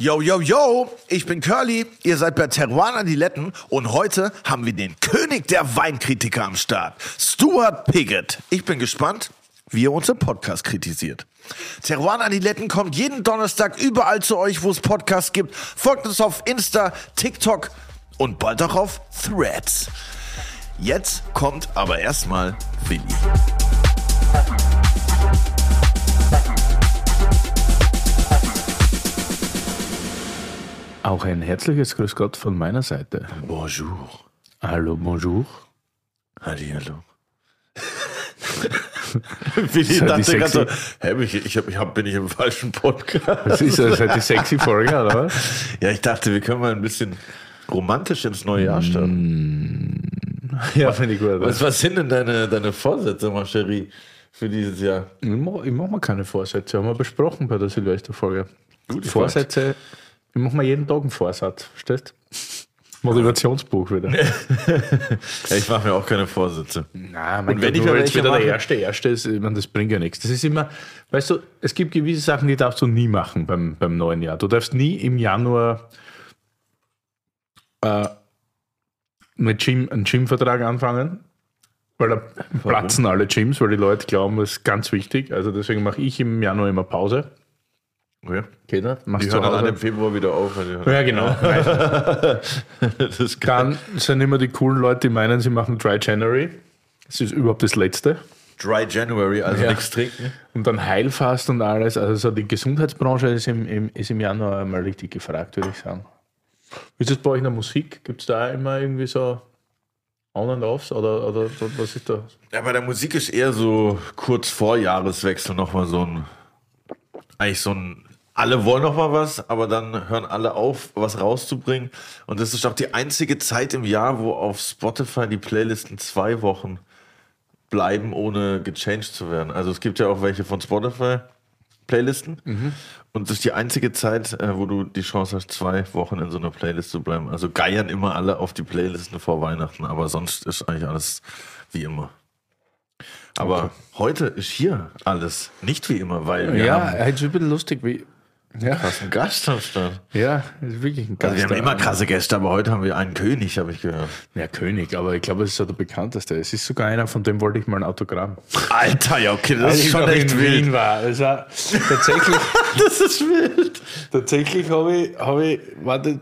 Yo, yo, yo, ich bin Curly, ihr seid bei Teruan Adiletten und heute haben wir den König der Weinkritiker am Start, Stuart Piggott. Ich bin gespannt, wie er uns im Podcast kritisiert. Teruan Adiletten kommt jeden Donnerstag überall zu euch, wo es Podcasts gibt. Folgt uns auf Insta, TikTok und bald auch auf Threads. Jetzt kommt aber erstmal Willi. Auch ein herzliches Grüß Gott von meiner Seite. Bonjour. Hallo, bonjour. Hallihallo. Willi die dachte gerade so, hä, ich, ich, hab, ich hab, bin ich im falschen Podcast? Das ist das halt die sexy Folge, oder was? Ja, ich dachte, wir können mal ein bisschen romantisch ins neue Jahr starten. Ja, finde ich gut. Was, was sind denn deine, deine Vorsätze, ma Chérie, für dieses Jahr? Ich mache mach mir keine Vorsätze, haben wir besprochen bei der Silvesterfolge. Vorsätze, ich mache mir jeden Tag einen Vorsatz, verstehst Motivationsbuch wieder. Ja, ich mache mir auch keine Vorsätze. Nein, Und wenn ich nur mir jetzt wieder mache- der erste, erste ist, ich meine, das bringt ja nichts. Das ist immer, weißt du, es gibt gewisse Sachen, die darfst du nie machen beim, beim neuen Jahr. Du darfst nie im Januar äh, mit Gym, einen Gymvertrag anfangen, weil da platzen alle Gyms, weil die Leute glauben, das ist ganz wichtig. Also deswegen mache ich im Januar immer Pause. Nicht? Die Machst hören zu dann im Februar wieder auf. die Ja, genau. Das. Dann sind immer die coolen Leute, die meinen, sie machen Dry January. Das ist überhaupt das Letzte. Dry January, also Ja. nichts trinken. Und dann Heilfast und alles. Also so die Gesundheitsbranche ist im, im, ist im Januar mal richtig gefragt, würde ich sagen. Wie ist das bei euch in der Musik? Gibt es da immer irgendwie so On and Offs oder, oder was ist da? Ja, bei der Musik ist eher so kurz vor Jahreswechsel nochmal so ein, eigentlich so ein, alle wollen noch mal was, aber dann hören alle auf, was rauszubringen. Und das ist auch die einzige Zeit im Jahr, wo auf Spotify die Playlisten zwei Wochen bleiben, ohne gechanged zu werden. Also es gibt ja auch welche von Spotify Playlisten. Und das ist die einzige Zeit, äh, wo du die Chance hast, zwei Wochen in so einer Playlist zu bleiben. Also geiern immer alle auf die Playlisten vor Weihnachten, aber sonst ist eigentlich alles wie immer. Aber heute ist hier alles nicht wie immer, weil wir ja, ist ein bisschen lustig, wie. Ja, einen Gast am Start. ja, ist wirklich ein Gast. Also wir haben immer krasse Gäste, aber heute haben wir einen König, habe ich gehört. Ja, König, aber ich glaube, es ist so der bekannteste. Es ist sogar einer, von dem wollte ich mal ein Autogramm. Alter, ja, okay, das Als ist schon echt in wild. Wien war. Das war tatsächlich. Das ist wild. Tatsächlich habe ich, habe ich, warte,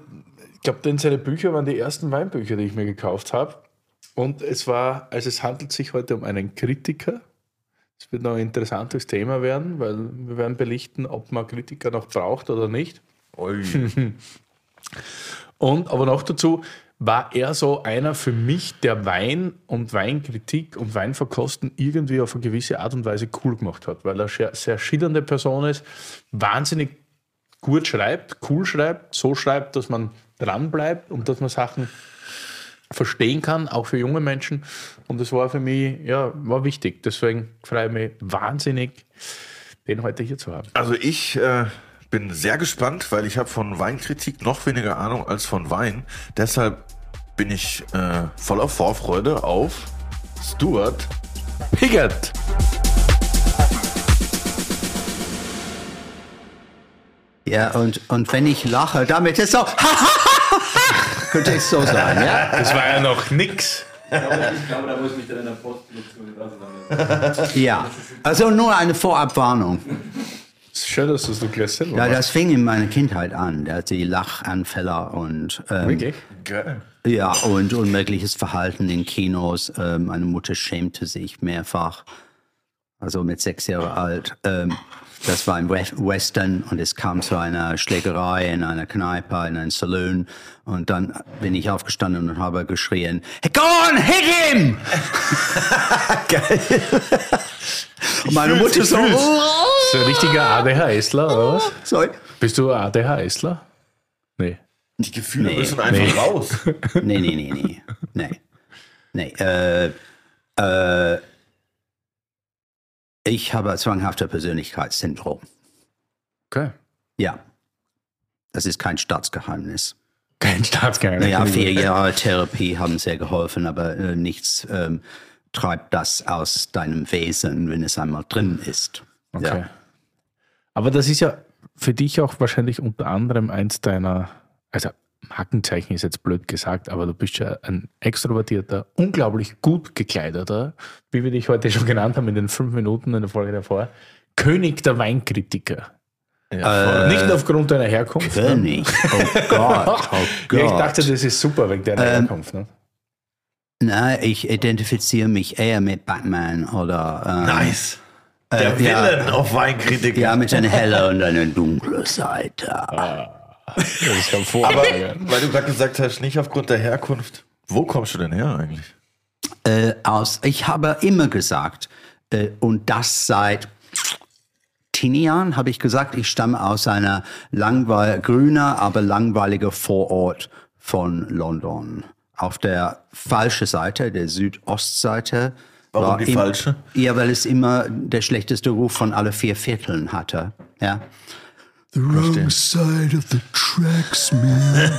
ich glaube, denn seine Bücher waren die ersten Weinbücher, die ich mir gekauft habe. Und es war, also es handelt sich heute um einen Kritiker. Es wird noch ein interessantes Thema werden, weil wir werden belichten, ob man Kritiker noch braucht oder nicht. Und aber noch dazu war er so einer für mich, der Wein und Weinkritik und Weinverkosten irgendwie auf eine gewisse Art und Weise cool gemacht hat, weil er sehr, sehr schillernde Person ist, wahnsinnig gut schreibt, cool schreibt, so schreibt, dass man dran bleibt und dass man Sachen verstehen kann, auch für junge Menschen. Und das war für mich, ja, war wichtig. Deswegen freue ich mich wahnsinnig, den heute hier zu haben. Also ich äh, bin sehr gespannt, weil ich habe von Weinkritik noch weniger Ahnung als von Wein. Deshalb bin ich äh, voller Vorfreude auf Stuart. Piggott! Ja, und, und wenn ich lache, damit ist so, könnte ich so sagen, ja? Das war ja noch nix. Ich glaube, da muss ich mich dann in der Postproduktion auseinandersetzen. Ja, also nur eine Vorabwarnung. Schön, dass du es so gleich selber Ja, das fing in meiner Kindheit an, die Lachanfälle und, ähm, Wirklich? Geil. ja, und unmögliches Verhalten in Kinos. Ähm, meine Mutter schämte sich mehrfach, also mit sechs Jahren alt. Ähm, das war ein We- Western und es kam zu einer Schlägerei in einer Kneipe, in einem Saloon. Und dann bin ich aufgestanden und habe geschrien, hey, go on, hit him! und meine Mutter so, oh, So ein richtiger ADHSler, oder was? sorry. Bist du ADHSler? Nee. Die Gefühle Nee. müssen einfach Nee. raus. Nee, nee, nee, nee. Nee. Nee. Äh, äh, ich habe zwanghafte Persönlichkeitssyndrom. Okay. Ja. Das ist kein Staatsgeheimnis. Kein Staatsgeheimnis. Naja, vier Jahre Therapie haben sehr geholfen, aber äh, nichts ähm, treibt das aus deinem Wesen, wenn es einmal drin ist. Okay. Ja. Aber das ist ja, für dich auch wahrscheinlich unter anderem eins deiner, also Markenzeichen ist jetzt blöd gesagt, aber du bist ja ein extrovertierter, unglaublich gut gekleideter, wie wir dich heute schon genannt haben in den fünf Minuten in der Folge davor, König der Weinkritiker. Ja, Nicht nur aufgrund deiner Herkunft. Ne? König. Oh Gott, oh Gott. Ja, ich dachte, das ist super wegen deiner Herkunft. Ne? Nein, ich identifiziere mich eher mit Batman oder äh, nice. Der Äh, ja. Villain auf Weinkritiker. ja mit einer helle und einer dunkle Seite. Das ist Aber hervorragend. weil du gerade gesagt hast, nicht aufgrund der Herkunft. Wo kommst du denn her eigentlich? Äh, aus, ich habe immer gesagt, äh, und das seit Jahren habe ich gesagt, ich stamme aus einer langweil grüner, aber langweiliger Vorort von London. Auf der falschen Seite, der Südostseite. Warum war die im- falsche? Ja, weil es immer der schlechteste Ruf von alle vier Vierteln hatte. Ja. The wrong side of the tracks, man.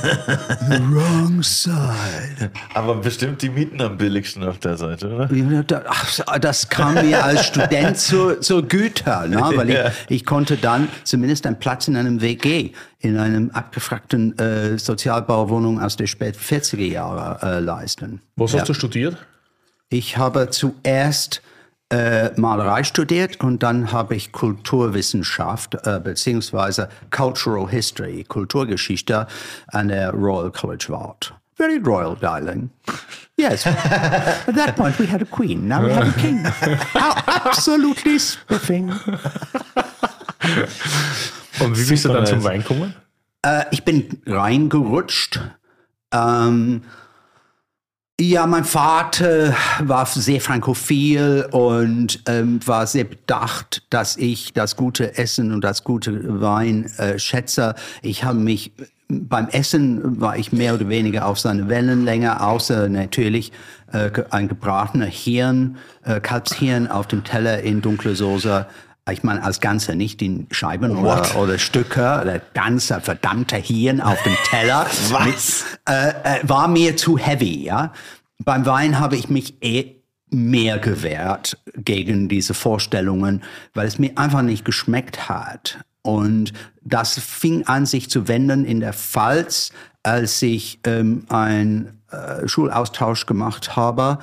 The wrong side. Aber bestimmt die Mieten am billigsten auf der Seite, oder? Ja, ach, Das kam mir als Student zur, zur Güte, ne? weil ich, ich konnte dann zumindest einen Platz in einem WG, in einem abgefragten äh, Sozialbauwohnung aus der spät 40er Jahre äh, leisten. Was Ja. hast du studiert? Ich habe zuerst äh, Malerei studiert und dann habe ich Kulturwissenschaft äh, beziehungsweise Cultural History, Kulturgeschichte an der Royal College of Art. Very royal, darling. Yes. At that point we had a queen, now we have a king. How absolutely spiffing. Und wie bist du dann zum Wein gekommen? Äh, ich bin reingerutscht. Ähm, ja, mein Vater war sehr frankophil und ähm, war sehr bedacht, dass ich das gute Essen und das gute Wein äh, schätze. Ich habe mich beim Essen war ich mehr oder weniger auf seine Wellenlänge, außer natürlich äh, ein gebratener Hirn, äh, Kalbshirn auf dem Teller in dunkler Soße. Ich meine als Ganze, nicht in Scheiben What? oder, oder Stücke, der ganze verdammte Hirn auf dem Teller. Was? Äh, äh, war mir zu heavy, ja. Beim Wein habe ich mich eh mehr gewehrt gegen diese Vorstellungen, weil es mir einfach nicht geschmeckt hat. Und das fing an, sich zu wenden in der Pfalz, als ich ähm, einen äh, Schulaustausch gemacht habe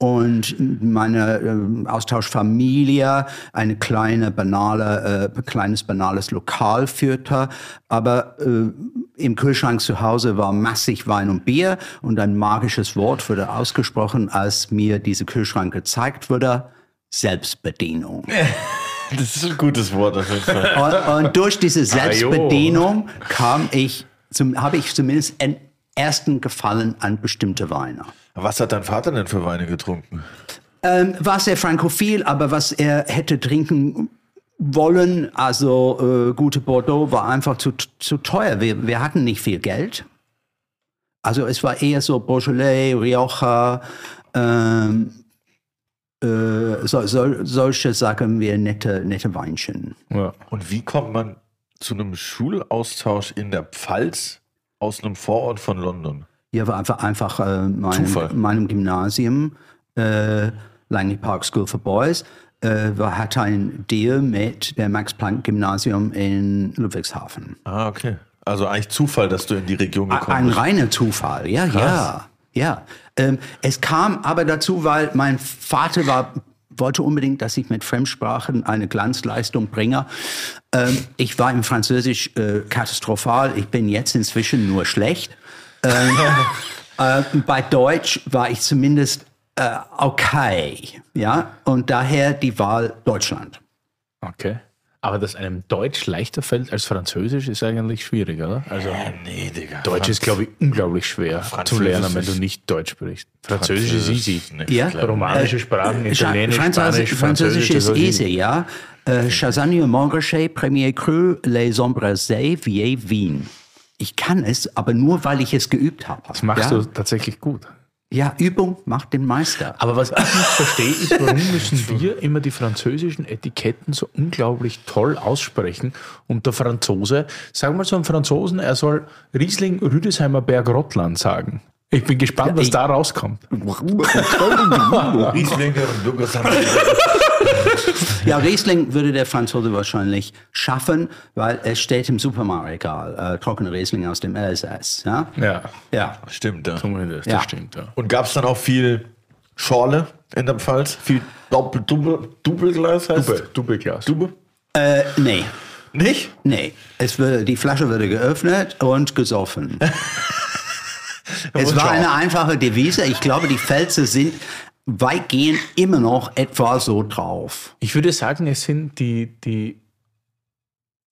und meine ähm, Austauschfamilie eine kleine banale, äh, kleines banales Lokal führte, aber äh, im Kühlschrank zu Hause war massig Wein und Bier und ein magisches Wort wurde ausgesprochen, als mir dieser Kühlschrank gezeigt wurde: Selbstbedienung. Das ist ein gutes Wort. Und, und durch diese Selbstbedienung kam ich, zum, habe ich zumindest ersten Gefallen an bestimmte Weine. Was hat dein Vater denn für Weine getrunken? Ähm, war sehr frankophil, aber was er hätte trinken wollen, also äh, gute Bordeaux, war einfach zu, zu teuer. Wir, wir hatten nicht viel Geld. Also es war eher so Beaujolais, Rioja, ähm, äh, so, so, solche, sagen wir, nette, nette Weinchen. Ja. Und wie kommt man zu einem Schulaustausch in der Pfalz aus einem Vorort von London? Ja, war einfach, einfach äh, meinem, meinem Gymnasium, äh, Langley Park School for Boys, äh, hatte ein Deal mit der Max-Planck-Gymnasium in Ludwigshafen. Ah, okay. Also eigentlich Zufall, dass du in die Region gekommen Ein bist. reiner Zufall, ja, ja, ja. Ähm, es kam aber dazu, weil mein Vater war, wollte unbedingt, dass ich mit Fremdsprachen eine Glanzleistung bringe. Ähm, ich war im Französisch äh, katastrophal. Ich bin jetzt inzwischen nur schlecht. Ähm, äh, bei Deutsch war ich zumindest äh, okay, ja. Und daher die Wahl Deutschland. Okay. Aber dass einem Deutsch leichter fällt als Französisch, ist eigentlich schwierig, oder? Also Nee, Digga. Deutsch ist, glaube ich, unglaublich schwer zu Französisch lernen, wenn du nicht Deutsch sprichst. Französisch ist easy. nicht Ja. Romanische Sprachen, Scha- Italienisch, Französisch, Spanisch, Französisch ist easy, ja. Äh, Chasagne, Montrachet, Premier Cru, Les Embrasés, Vieille Wien. Ich kann es, aber nur, weil ich es geübt habe. Das machst ja? du tatsächlich gut. Ja, Übung macht den Meister. Aber was ich nicht verstehe, ist, warum müssen wir immer die französischen Etiketten so unglaublich toll aussprechen und der Franzose, sagen wir so einem Franzosen, er soll Riesling Rüdesheimer Berg Rottland sagen. Ich bin gespannt, was ich- da rauskommt. Rieslinge und Lukas haben Ja, Riesling würde der Franzose wahrscheinlich schaffen, weil es steht im Supermarktregal, äh, trockene Riesling aus dem Elsass. Ja, Ja, ja. Stimmt, ja. zumindest, Ja. das stimmt. Ja. Und gab es dann auch viel Schorle in der Pfalz? Viel Doppel, Double, Doppelglas heißt Dubbe, Dubbelglas. Dubbe? Äh, nee, Nicht? nee. Es würde, die Flasche würde geöffnet und gesoffen. es war eine einfache Devise. Ich glaube, die Pfälzer sind weitgehend immer noch etwa so drauf. Ich würde sagen, es sind die, die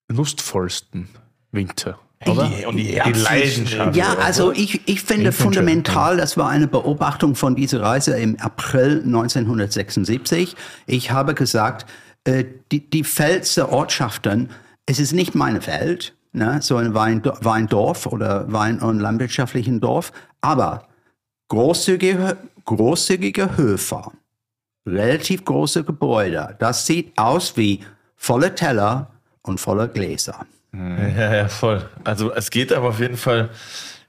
lustvollsten Winter. Oder? Die- und die die Leidenschaft. Ja, also ich, ich finde fundamental, das war eine Beobachtung von dieser Reise im April 1976. Ich habe gesagt, äh, die, die Pfälzer Ortschaften, es ist nicht meine Welt, ne, so ein Wein, Weindorf oder Wein- und landwirtschaftlichen Dorf, aber großzügige, großzügige Höfe, relativ große Gebäude, das sieht aus wie volle Teller und volle Gläser. Ja, ja, voll. Also es geht aber auf jeden Fall,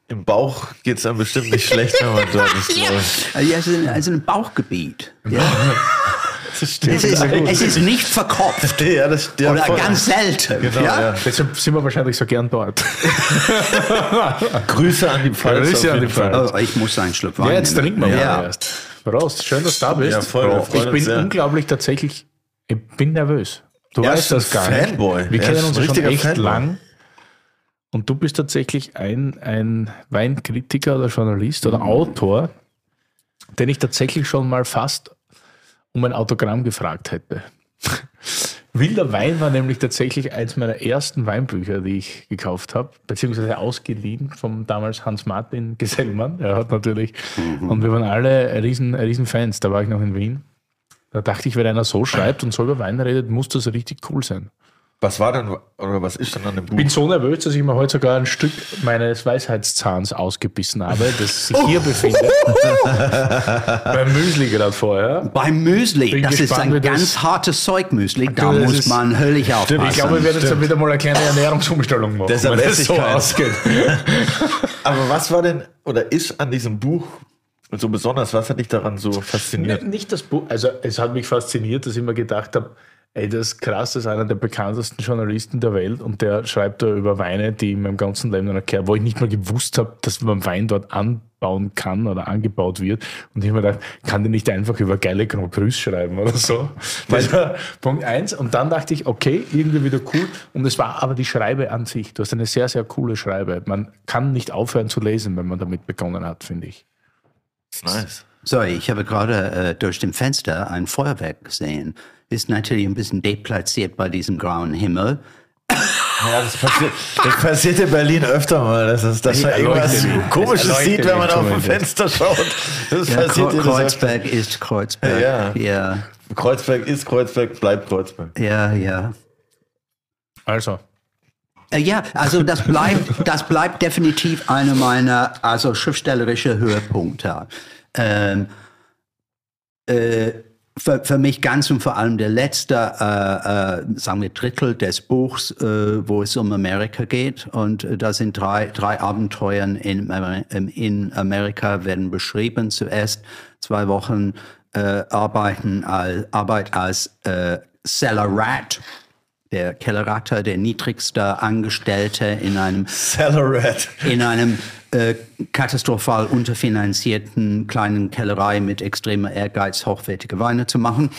im Bauch geht es dann bestimmt nicht schlecht, wenn man dort ist. Also, ja, es ist ein Bauchgebiet. Ja. Das stimmt. Es ist, es ist nicht verkopft. ja, das ja, Oder voll. ganz selten. Genau, ja? ja. Deshalb sind wir wahrscheinlich so gern dort. Grüße an die Pfalz. Grüße an die Fall. Pfalz. Oh, ich muss einen Schluck Ja, jetzt trinken wir ja. mal erst. Prost, schön, dass du da bist. Ja, voll, freuen ich bin sehr. unglaublich tatsächlich, ich bin nervös. Du Ja, weißt das gar Fanboy. nicht. Wir Ja, kennen ist ein uns schon echt Fanboy. lang. Und du bist tatsächlich ein, ein Weinkritiker oder Journalist oder Autor, den ich tatsächlich schon mal fast um ein Autogramm gefragt hätte. Wilder Wein war nämlich tatsächlich eins meiner ersten Weinbücher, die ich gekauft habe, beziehungsweise ausgeliehen vom damals Hans-Martin Gesellmann. Er hat natürlich, und wir waren alle riesen, riesen Fans. Da war ich noch in Wien. Da dachte ich, wenn einer so schreibt und so über Wein redet, muss das richtig cool sein. Was war denn, oder was ist denn an dem Buch? Ich bin so nervös, dass ich mir heute sogar ein Stück meines Weisheitszahns ausgebissen habe, das sich hier befindet. Beim Müsli gerade vorher. Beim Müsli, Bin das ist gespannt, ein wie das- ganz hartes Zeug-Müsli. Da Du, das muss ist- man höllisch aufpassen. Ich glaube, wir werden jetzt wieder mal eine kleine Ernährungsumstellung machen. Deshalb wenn es so ausgeht. Aber was war denn, oder ist an diesem Buch so besonders? Was hat dich daran so fasziniert? Nicht das Buch, also es hat mich fasziniert, dass ich mir gedacht habe, ey, das ist krass, das ist einer der bekanntesten Journalisten der Welt und der schreibt da über Weine, die in meinem ganzen Leben noch nicht gehört, wo ich nicht mal gewusst habe, dass man Wein dort anbauen kann oder angebaut wird. Und ich habe mir gedacht, kann der nicht einfach über geile Grand Crus schreiben oder so? Das war Punkt eins. Und dann dachte ich, okay, irgendwie wieder cool. Und es war aber die Schreibe an sich. Du hast eine sehr, sehr coole Schreibe. Man kann nicht aufhören zu lesen, wenn man damit begonnen hat, finde ich. Nice. So, ich habe gerade äh, durch dem Fenster ein Feuerwerk gesehen. Ist natürlich ein bisschen deplatziert bei diesem grauen Himmel. Ja, das passiert, das passiert in Berlin öfter mal, dass, es, dass man irgendwas. Komisches sieht, wenn man auf dem zumindest. Fenster schaut. Das Ja, passiert Kre- dir das Kreuzberg ist Kreuzberg. Ja. ja, Kreuzberg ist Kreuzberg, bleibt Kreuzberg. ja. ja. Also, Äh, Ja, also das bleibt, das bleibt definitiv einer meiner also schriftstellerische Höhepunkte. Ähm, äh, für, für mich ganz und vor allem der letzte, äh, äh, sagen wir, Drittel des Buchs, äh, wo es um Amerika geht. Und äh, da sind drei, drei Abenteuer in, ähm, in Amerika werden beschrieben. Zuerst zwei Wochen äh, arbeiten als, Arbeit als äh, Cellar Rat der Kellerratte, der niedrigste Angestellte in einem, Cellaret. in einem äh, katastrophal unterfinanzierten kleinen Kellerei mit extremer Ehrgeiz, hochwertige Weine zu machen.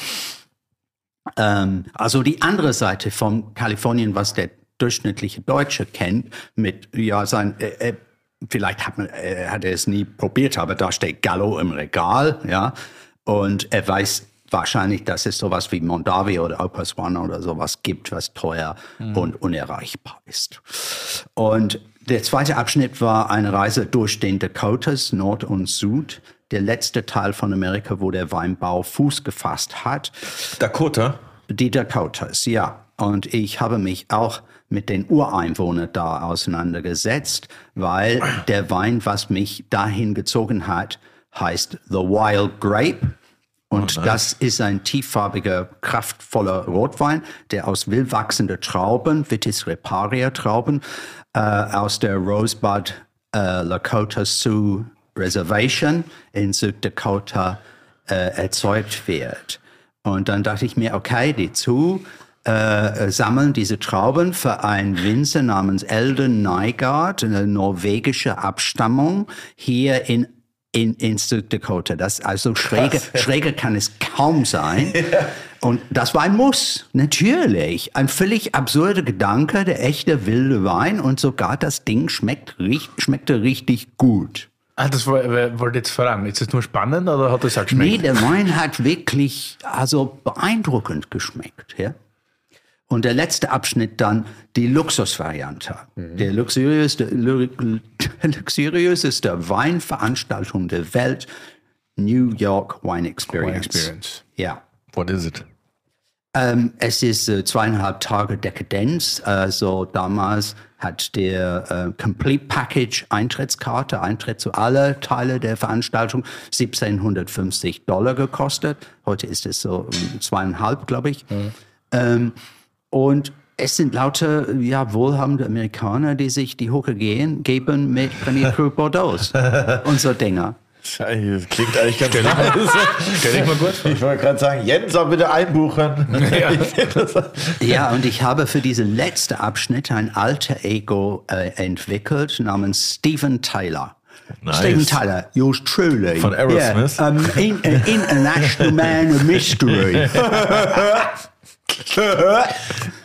Ähm, also die andere Seite von Kalifornien, was der durchschnittliche Deutsche kennt, mit, ja, sein, äh, äh, vielleicht hat, man, äh, hat er es nie probiert, aber da steht Gallo im Regal, ja, und er weiß wahrscheinlich, dass es sowas wie Mondavi oder Opus One oder sowas gibt, was teuer und unerreichbar ist. Und der zweite Abschnitt war eine Reise durch den Dakotas, Nord und Süd, der letzte Teil von Amerika, wo der Weinbau Fuß gefasst hat. Dakota. Die Dakotas, ja. Und ich habe mich auch mit den Ureinwohnern da auseinandergesetzt, weil der Wein, was mich dahin gezogen hat, heißt The Wild Grape. Und das ist ein tieffarbiger, kraftvoller Rotwein, der aus wild wachsenden Trauben, Vitis reparia Trauben, äh, aus der Rosebud äh, Lakota Sioux Reservation in Süddakota äh, erzeugt wird. Und dann dachte ich mir, okay, die zu äh, sammeln diese Trauben für einen Winzer namens Eldon Nygaard, eine norwegische Abstammung, hier in in, in Süddakota. Das, also schräger, schräger kann es kaum sein. Und das war ein Muss, natürlich. Ein völlig absurder Gedanke, der echte wilde Wein und sogar das Ding schmeckt, schmeckte richtig gut. Ah, das woll- wollte ich jetzt fragen. Ist das nur spannend oder hat auch Nee, geschmeckt? der Wein hat wirklich also beeindruckend geschmeckt. Ja? Und der letzte Abschnitt dann die Luxusvariante. Der luxuriöseste, lu- luxuriöseste Weinveranstaltung der Welt, New York Wine Experience. Wine Experience. Ja. What is it? Ähm, es ist äh, zweieinhalb Tage Dekadenz. Also damals hat der äh, Complete Package Eintrittskarte, Eintritt zu alle Teile der Veranstaltung, 1750 Dollar gekostet. Heute ist es so ähm, zweieinhalb, glaube ich. Ähm, und es sind lauter ja, wohlhabende Amerikaner, die sich die Hucke gehen, geben mit Premier Cru Bordeaux und so Dinger. Scheiße, das klingt eigentlich ganz nice. Stell dich mal gut vor. Ich wollte gerade sagen, Jens soll bitte einbuchen. Ich das- Ja, und ich habe für diesen letzten Abschnitt ein alter Ego äh, entwickelt namens Steven Tyler. Nice. Steven Tyler, yours truly. Von Aerosmith? Yeah, um, in, an international man of mystery.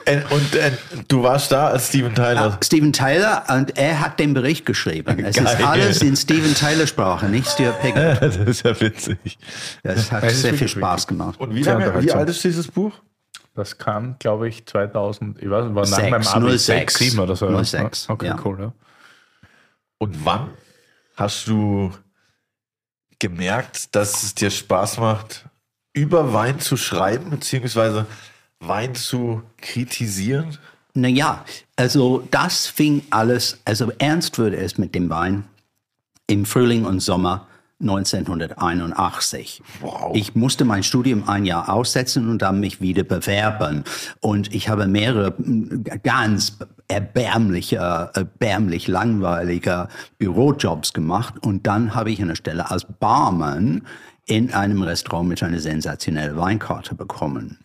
Äh, Und äh, du warst da als Steven Tyler. Steven Tyler, und er hat den Bericht geschrieben. Es ist Geil. alles in Steven Tyler Sprache, nicht Stuart Piggott. Das ist ja witzig. Das hat Das sehr viel Spaß gemacht. Und wie, lange, wie alt ist dieses Buch? Das kam, glaube ich, 2000, ich weiß nicht, war nach Sechs, meinem Abi 06, 6, 7 oder so. 06, Okay, ja. cool, ja. Und wann hast du gemerkt, dass es dir Spaß macht, über Wein zu schreiben, beziehungsweise Wein zu kritisieren? Naja, also das fing alles, also ernst wurde es mit dem Wein im Frühling und Sommer 1981. Wow. Ich musste mein Studium ein Jahr aussetzen und dann mich wieder bewerben. Und ich habe mehrere mm, ganz erbärmliche, erbärmlich langweilige Bürojobs gemacht. Und dann habe ich eine Stelle als Barman in einem Restaurant mit einer sensationellen Weinkarte bekommen.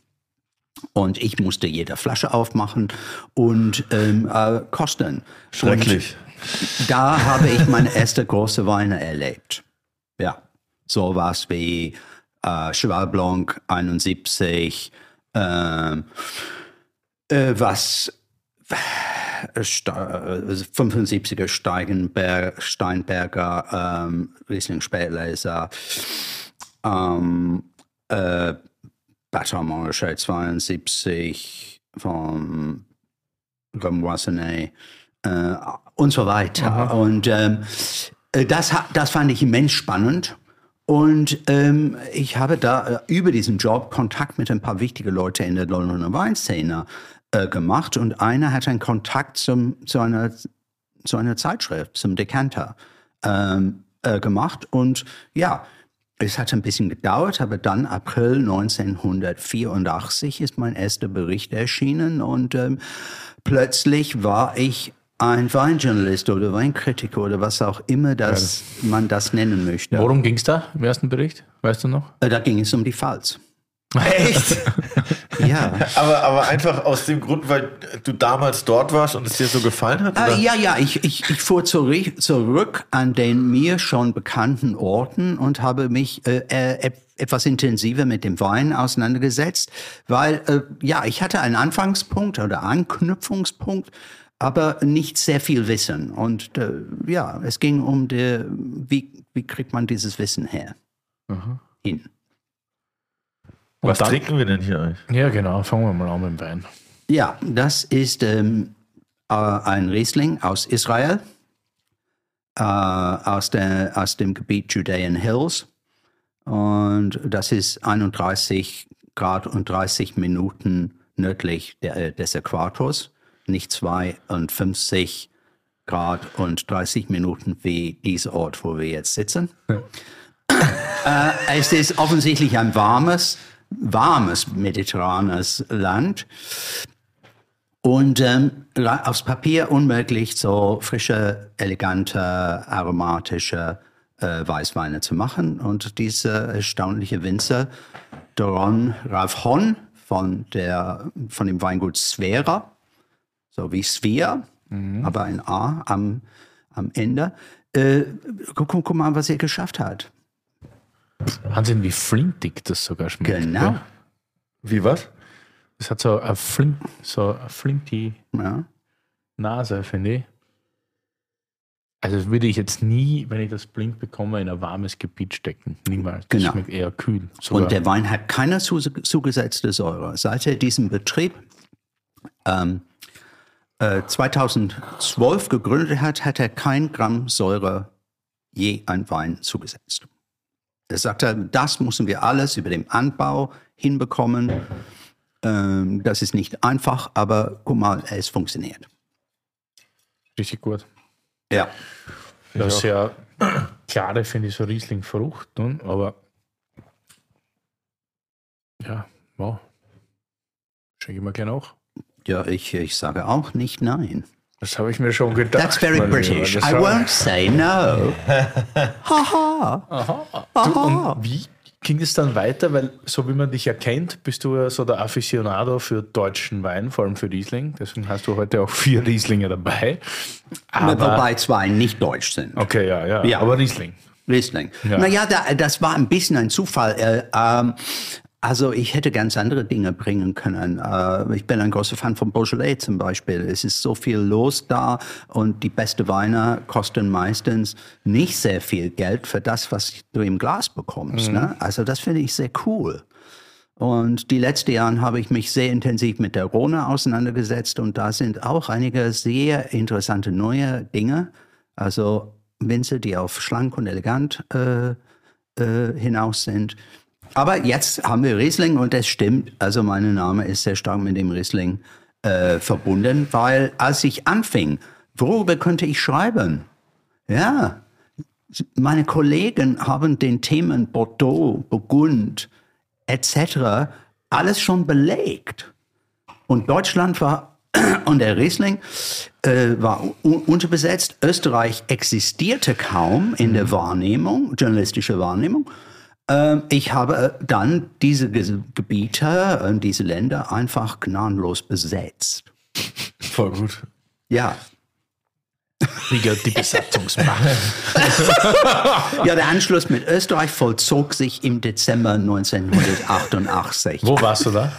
Und ich musste jede Flasche aufmachen und ähm, äh, kosten. Schrecklich. Und da habe ich meine erste große Weine erlebt. Ja, so was wie äh, Cheval Blanc 71, ähm, äh, was äh, Ste- äh, 75er Steigenberg, Steinberger, ähm, Riesling Spätleser, ähm, äh, Montrachet 72 vom Gomoisonnet äh, und so weiter. Und ähm, äh, das, das fand ich immens spannend. Und ähm, ich habe da äh, über diesen Job Kontakt mit ein paar wichtigen Leuten in der Londoner Weinszene äh, gemacht. Und einer hat einen Kontakt zum, zu, einer, zu einer Zeitschrift, zum Decanter, ähm, äh, gemacht. Und ja, es hat ein bisschen gedauert, aber dann April 1984 ist mein erster Bericht erschienen und ähm, plötzlich war ich ein Weinjournalist oder Weinkritiker oder was auch immer das, man das nennen möchte. Worum ging es da im ersten Bericht? Weißt du noch? Äh, Da ging es um die Pfalz. Echt? Ja. aber, aber einfach aus dem Grund, weil du damals dort warst und es dir so gefallen hat? Äh, ja, ja, ich, ich, ich fuhr zurück, zurück an den mir schon bekannten Orten und habe mich äh, äh, etwas intensiver mit dem Wein auseinandergesetzt, weil, äh, ja, ich hatte einen Anfangspunkt oder Anknüpfungspunkt, aber nicht sehr viel Wissen. Und äh, ja, es ging um die, wie, wie kriegt man dieses Wissen her? Hin. Was dann- trinken wir denn hier eigentlich? Ja, genau. Fangen wir mal an mit dem Wein. Ja, das ist ähm, äh, ein Riesling aus Israel, äh, aus, der, aus dem Gebiet Judean Hills. Und das ist 31 Grad und 30 Minuten nördlich der, äh, des Äquators, nicht 52 Grad und 30 Minuten wie dieser Ort, wo wir jetzt sitzen. äh, es ist offensichtlich ein warmes, warmes mediterranes Land. Und ähm, aufs Papier unmöglich, so frische, elegante, aromatische äh, Weißweine zu machen. Und dieser erstaunliche Winzer Dr. Ron Ralf Hon von, der, von dem Weingut Svera, so wie Svea, aber ein A am, am Ende. Äh, guck, guck mal, was er geschafft hat. Wahnsinn, wie flintig das sogar schmeckt. Genau. gell? Wie was? Das hat so eine, flint, so eine flinty Ja. Nase, finde ich. Also das würde ich jetzt nie, wenn ich das blind bekomme, in ein warmes Gebiet stecken. Niemals. Das Genau. schmeckt eher kühl. Sogar. Und der Wein hat keine zu, zugesetzte Säure. Seit er diesen Betrieb ähm, äh, 2012 gegründet hat, hat er kein Gramm Säure je ein Wein zugesetzt. Er sagte, das müssen wir alles über den Anbau hinbekommen. Ähm, das ist nicht einfach, aber guck mal, es funktioniert. Richtig gut. Ja. Das ist ja klare, finde ich, so Riesling-Frucht, ne? aber ja, wow. Schenke ich mir gerne auch. Ja, ich, ich sage auch nicht nein. Das habe ich mir schon gedacht. That's very. British. Das I won't say no. Haha. Du, und wie ging es dann weiter? Weil, so wie man dich erkennt, bist du ja so der Aficionado für deutschen Wein, vor allem für Riesling. Deswegen hast du heute auch vier Rieslinge dabei. Aber, Wobei zwei nicht deutsch sind. okay, ja, ja, Ja. aber Riesling. Riesling. Ja. Naja, da, das war ein bisschen ein Zufall. Äh, ähm, also ich hätte ganz andere Dinge bringen können. Äh, ich bin ein großer Fan von Beaujolais zum Beispiel. Es ist so viel los da und die beste Weine kosten meistens nicht sehr viel Geld für das, was du im Glas bekommst. Ne? Also das finde ich sehr cool. Und die letzten Jahre habe ich mich sehr intensiv mit der Rhone auseinandergesetzt und da sind auch einige sehr interessante neue Dinge. Also Winzer, die auf schlank und elegant äh, äh, hinaus sind. Aber jetzt haben wir Riesling und es stimmt. Also mein Name ist sehr stark mit dem Riesling äh, verbunden, weil als ich anfing, worüber könnte ich schreiben? Ja, meine Kollegen haben den Themen Bordeaux, Burgund etc. alles schon belegt. Und Deutschland war, und der Riesling äh, war un unterbesetzt. Österreich existierte kaum in der Wahrnehmung, journalistische Wahrnehmung. Ähm, ich habe äh, dann diese Ge Gebiete, äh, diese Länder einfach gnadenlos besetzt. Voll gut. Ja. Wie die Besatzungsmacht. ja, der Anschluss mit Österreich vollzog sich im Dezember 1988. Wo warst du da?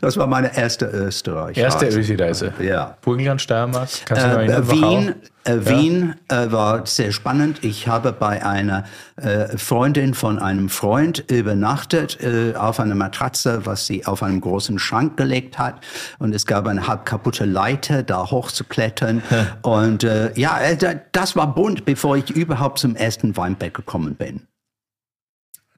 Das war meine erste Österreich. Erste Ösi-Reise. Ja. Burgenland, Steiermark. Kannst du dich noch Äh? Wien, äh, Wien äh, war sehr spannend. Ich habe bei einer äh, Freundin von einem Freund übernachtet äh, auf einer Matratze, was sie auf einem großen Schrank gelegt hat. Und es gab eine halb kaputte Leiter, da hochzuklettern. Und äh, ja, äh, da- das war bunt, bevor ich überhaupt zum ersten Weinberg gekommen bin.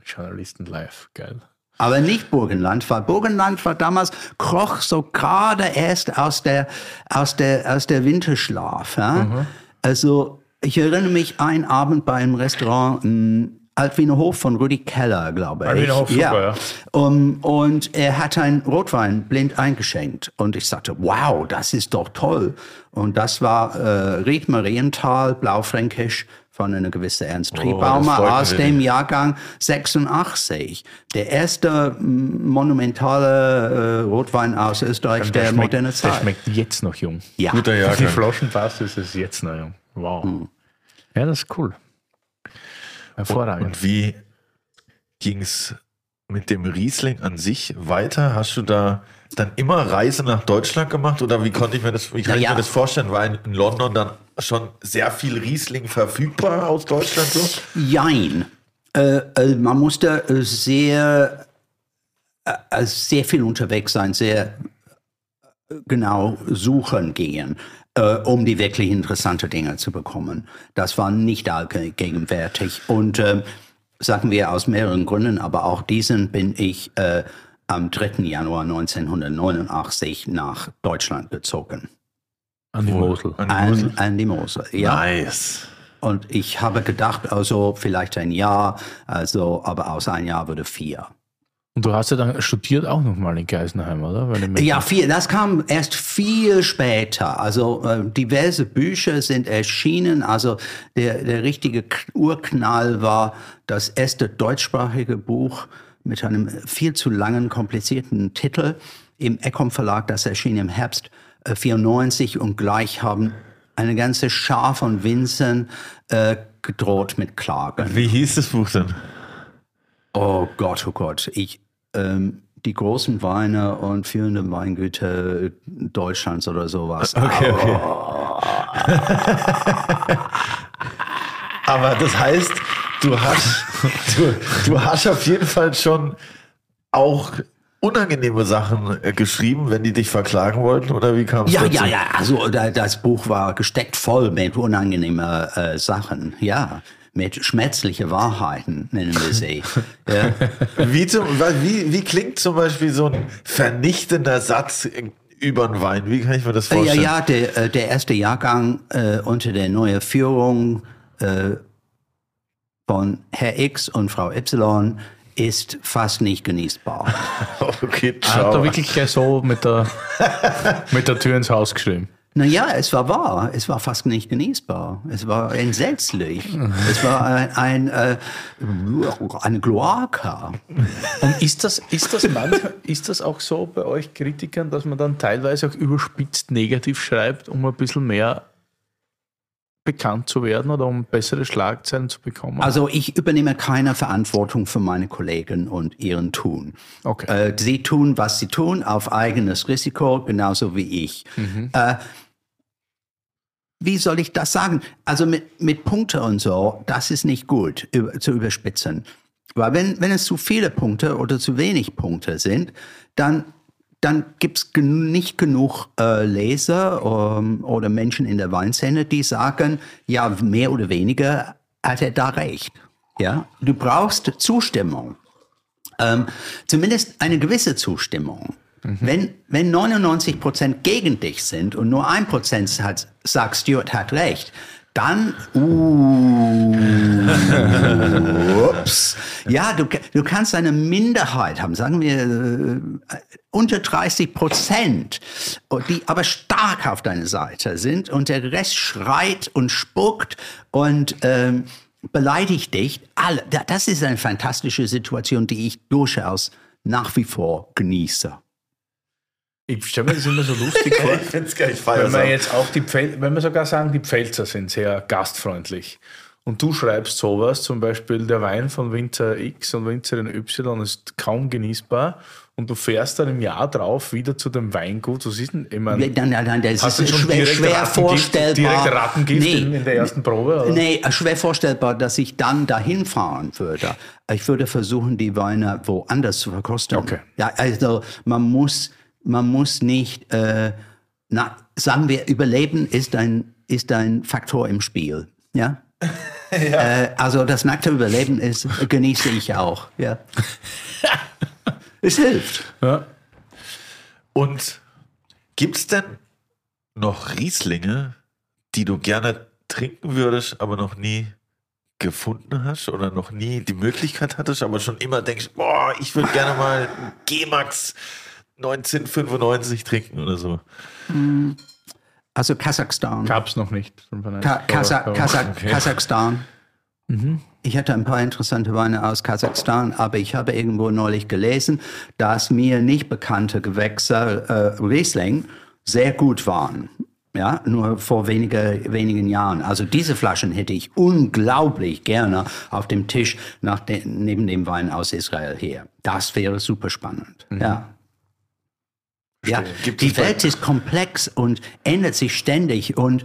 Journalisten live, geil. Aber nicht Burgenland, weil Burgenland war damals, kroch so gerade erst aus der, aus der, aus der Winterschlaf. Ja? Also, ich erinnere mich einen Abend bei einem Restaurant, Altwiener Hof von Rudi Keller, glaube ich. Altwiener Hof, super, ja. Um, und er hat einen Rotwein blind eingeschenkt. Und ich sagte, wow, das ist doch toll. Und das war äh, Ried Marienthal, Blaufränkisch, von einer gewissen Ernst Triebaumer freut mich aus dem Jahrgang 86. Der erste mm, monumentale äh, Rotwein aus Österreich der, schmeckt, modernen der Zeit. schmeckt jetzt noch jung. Ja. Guter Die Jahrgang. Flaschen passt, ist es jetzt noch jung. Wow. Hm. Ja, das ist cool. Hervorragend. Und wie ging es mit dem Riesling an sich weiter? Hast du da dann immer Reise nach Deutschland gemacht oder wie konnte ich mir das, wie kann Na ich ja. mir das vorstellen? War in London dann schon sehr viel Riesling verfügbar aus Deutschland so? Jein. Äh, äh, man musste äh, sehr, äh, äh, sehr viel unterwegs sein, sehr genau suchen gehen, äh, um die wirklich interessante Dinge zu bekommen. Das war nicht allgegenwärtig. Und ähm, sagen wir aus mehreren Gründen, aber auch diesen bin ich am 3. Januar 1989 nach Deutschland gezogen. An die Mosel. An die Mosel? An, an die Mosel. Ja. Nice. Und ich habe gedacht, also vielleicht ein Jahr, also, aber aus ein Jahr würde vier. Und du hast ja dann studiert auch nochmal in Geisenheim, oder? Ja, vier, das kam erst viel später. Also äh, diverse Bücher sind erschienen. Also der, der richtige Urknall war das erste deutschsprachige Buch mit einem viel zu langen, komplizierten Titel im Ecom Verlag. Das erschien im Herbst 94 und gleich haben eine ganze Schar von Winzern äh, gedroht mit Klagen. Wie hieß das Buch denn? Oh Gott, oh Gott. Ich, ähm, die großen Weine und führende Weingüter Deutschlands oder sowas. Okay, okay. Aber das heißt, du hast, du, du hast auf jeden Fall schon auch unangenehme Sachen äh, geschrieben, wenn die dich verklagen wollten, oder wie kam es Ja, dazu? ja, ja. Also da, das Buch war gesteckt voll mit unangenehmen äh, Sachen. Ja, mit schmerzlichen Wahrheiten nennen wir sie. ja. Wie, zum, wie, wie klingt zum Beispiel so ein vernichtender Satz über einen Wein? Wie kann ich mir das Ja, vorstellen? ja, der, äh, der erste Jahrgang äh, unter der neuen Führung äh, von Herr X und Frau Y ist fast nicht genießbar. Okay, Er hat da ciao. wirklich gleich so mit der, mit der Tür ins Haus geschrieben. Naja, es war wahr. Es war fast nicht genießbar. Es war entsetzlich. Es war ein, ein äh, eine Kloaka. Und ist das, ist, das manchmal, ist das auch so bei euch Kritikern, dass man dann teilweise auch überspitzt negativ schreibt, um ein bisschen mehr bekannt zu werden oder um bessere Schlagzeilen zu bekommen? Also ich übernehme keine Verantwortung für meine Kollegen und ihren Tun. Okay. Äh, sie tun, was sie tun, auf eigenes Risiko, genauso wie ich. Äh, wie soll ich das sagen? Also mit, mit Punkte und so, das ist nicht gut über, zu überspitzen. Weil wenn, wenn es zu viele Punkte oder zu wenig Punkte sind, dann, dann gibt es gen nicht genug äh, Leser ähm, oder Menschen in der Weinszene, die sagen, ja, mehr oder weniger hat er da recht. Ja? Du brauchst Zustimmung. Ähm, zumindest eine gewisse Zustimmung. Wenn, wenn 99 Prozent gegen dich sind und nur ein Prozent hat, sagt, Stuart hat recht, dann, uh, ups. Ja, du, du kannst eine Minderheit haben, sagen wir äh, unter 30 Prozent, die aber stark auf deiner Seite sind und der Rest schreit und spuckt und ähm, beleidigt dich. Alle, Da- das ist eine fantastische Situation, die ich durchaus nach wie vor genieße. Ich stelle mir das immer so lustig vor. Ich finde es gar nicht Wenn wir feiersam. jetzt auch die Pfäl wenn wir sogar sagen, die Pfälzer sind sehr gastfreundlich. Und du schreibst sowas, zum Beispiel der Wein von Winzer X und Winzerin Y ist kaum genießbar und du fährst dann im Jahr drauf wieder zu dem Weingut. Was ist denn, ich meine, Nein, nein, nein, das hast du ist schwer, direkt schwer Rattengift, vorstellbar. direkt Rattengift Nee. in, in der ersten Probe? Oder? Nee, schwer vorstellbar, dass ich dann dahin fahren würde. Ich würde versuchen, die Weine woanders zu verkosten. Okay. Ja, also man muss, man muss nicht, äh, na, sagen wir, Überleben ist ein, ist ein Faktor im Spiel. Ja. Äh, also das nackte Überleben ist, genieße ich auch. Ja. es hilft. Ja. Und gibt es denn noch Rieslinge, die du gerne trinken würdest, aber noch nie gefunden hast oder noch nie die Möglichkeit hattest, aber schon immer denkst, boah, ich würde gerne mal G-Max 1995 trinken oder so. Also Kasachstan. Gab es noch nicht. Ka Kasa Kasa okay. Kasachstan. Mhm. Ich hatte ein paar interessante Weine aus Kasachstan, aber ich habe irgendwo neulich gelesen, dass mir nicht bekannte Gewächse äh, Riesling sehr gut waren. Ja, nur vor wenige, wenigen Jahren. Also diese Flaschen hätte ich unglaublich gerne auf dem Tisch nach de neben dem Wein aus Israel hier. Das wäre super spannend. Ja. Ja, Gibt die Welt ist komplex und ändert sich ständig und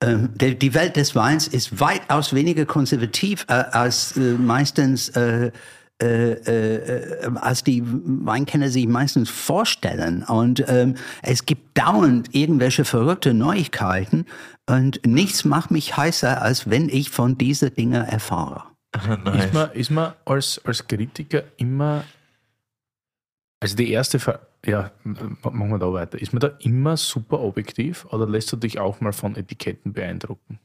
ähm, die Welt des Weins ist weitaus weniger konservativ äh, als äh, meistens äh, äh, äh, als die Weinkenner sich meistens vorstellen. Und ähm, es gibt dauernd irgendwelche verrückte Neuigkeiten und nichts macht mich heißer, als wenn ich von diesen Dingen erfahre. Ist man, ist man als, als Kritiker immer, also die erste Frage, ja, machen wir da weiter. Ist man da immer super objektiv oder lässt du dich auch mal von Etiketten beeindrucken?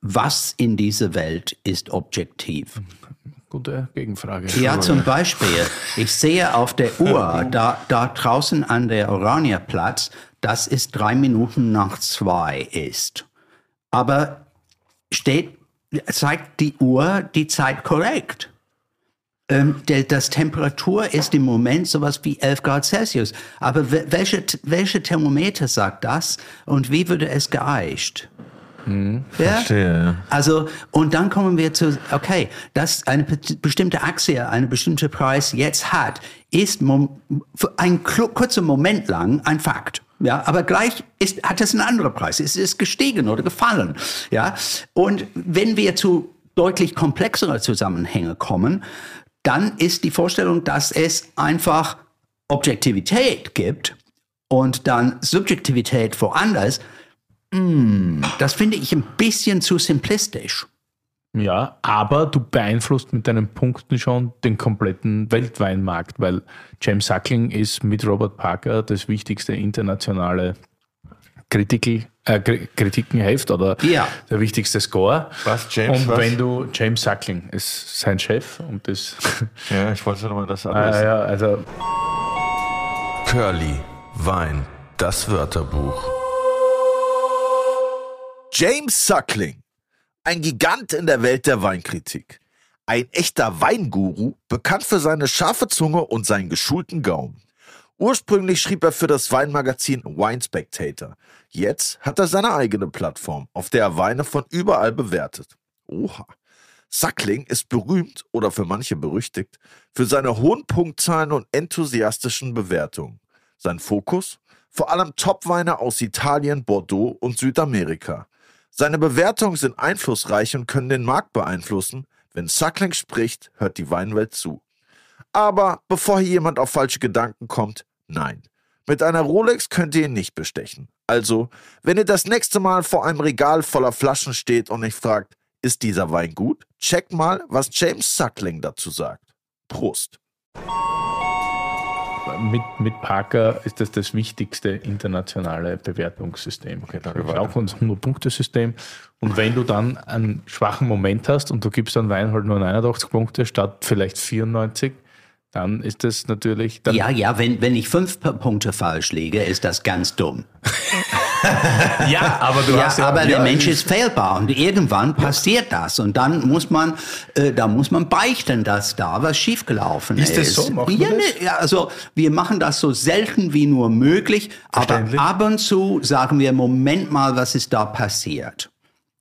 Was in dieser Welt ist objektiv? Gute Gegenfrage. Ja, zum Beispiel, ich sehe auf der Uhr, da, da draußen an der Oranierplatz, dass es drei Minuten nach zwei ist. Aber steht, zeigt die Uhr die Zeit korrekt? Ähm, der, das Temperatur ist im Moment sowas wie 11 Grad Celsius. Aber we- welche, welche Thermometer sagt das und wie würde es geeicht? ja? Verstehe. Also, und dann kommen wir zu, okay, dass eine be- bestimmte Aktie einen bestimmten Preis jetzt hat, ist mom- für einen klu- kurzen Moment lang ein Fakt. Ja, aber gleich ist, hat es einen anderen Preis. Es ist gestiegen oder gefallen. Ja, und wenn wir zu deutlich komplexere Zusammenhänge kommen, dann ist die Vorstellung, dass es einfach Objektivität gibt und dann Subjektivität woanders, das finde ich ein bisschen zu simplistisch. Ja, aber du beeinflusst mit deinen Punkten schon den kompletten Weltweinmarkt, weil James Suckling ist mit Robert Parker das wichtigste internationale Kritikel, äh, Kri- Kritikenheft oder Ja. der wichtigste Score. Was, James, Und was? wenn du, James Suckling ist sein Chef und das, Ja, ich wollte nochmal das äh, alles. ja, also Curly, Wein, das Wörterbuch. James Suckling, ein Gigant in der Welt der Weinkritik. Ein echter Weinguru, bekannt für seine scharfe Zunge und seinen geschulten Gaumen. Ursprünglich schrieb er für das Weinmagazin Wine Spectator. Jetzt hat er seine eigene Plattform, auf der er Weine von überall bewertet. Oha. Suckling ist berühmt oder für manche berüchtigt für seine hohen Punktzahlen und enthusiastischen Bewertungen. Sein Fokus? Vor allem Topweine aus Italien, Bordeaux und Südamerika. Seine Bewertungen sind einflussreich und können den Markt beeinflussen. Wenn Suckling spricht, hört die Weinwelt zu. Aber bevor hier jemand auf falsche Gedanken kommt, nein. Mit einer Rolex könnt ihr ihn nicht bestechen. Also, wenn ihr das nächste Mal vor einem Regal voller Flaschen steht und euch fragt, ist dieser Wein gut? Checkt mal, was James Suckling dazu sagt. Prost. mit, mit Parker ist das das wichtigste internationale Bewertungssystem. Okay, danke, Das ist auch unser 100-Punkte-System. Und wenn du dann einen schwachen Moment hast und du gibst dann Wein halt nur 89 Punkte statt vielleicht 94, dann ist das natürlich. Dann, Ja, ja, wenn, wenn ich fünf Punkte falsch liege, ist das ganz dumm. ja aber du Ja, hast aber der ja, Mensch ist fehlbar und irgendwann passiert das und dann muss man, äh, da muss man beichten, dass da was schiefgelaufen ist. Ist das so? Macht ja, das? ne, ja, also wir machen das so selten wie nur möglich, aber ab und zu sagen wir, Moment mal, was ist da passiert?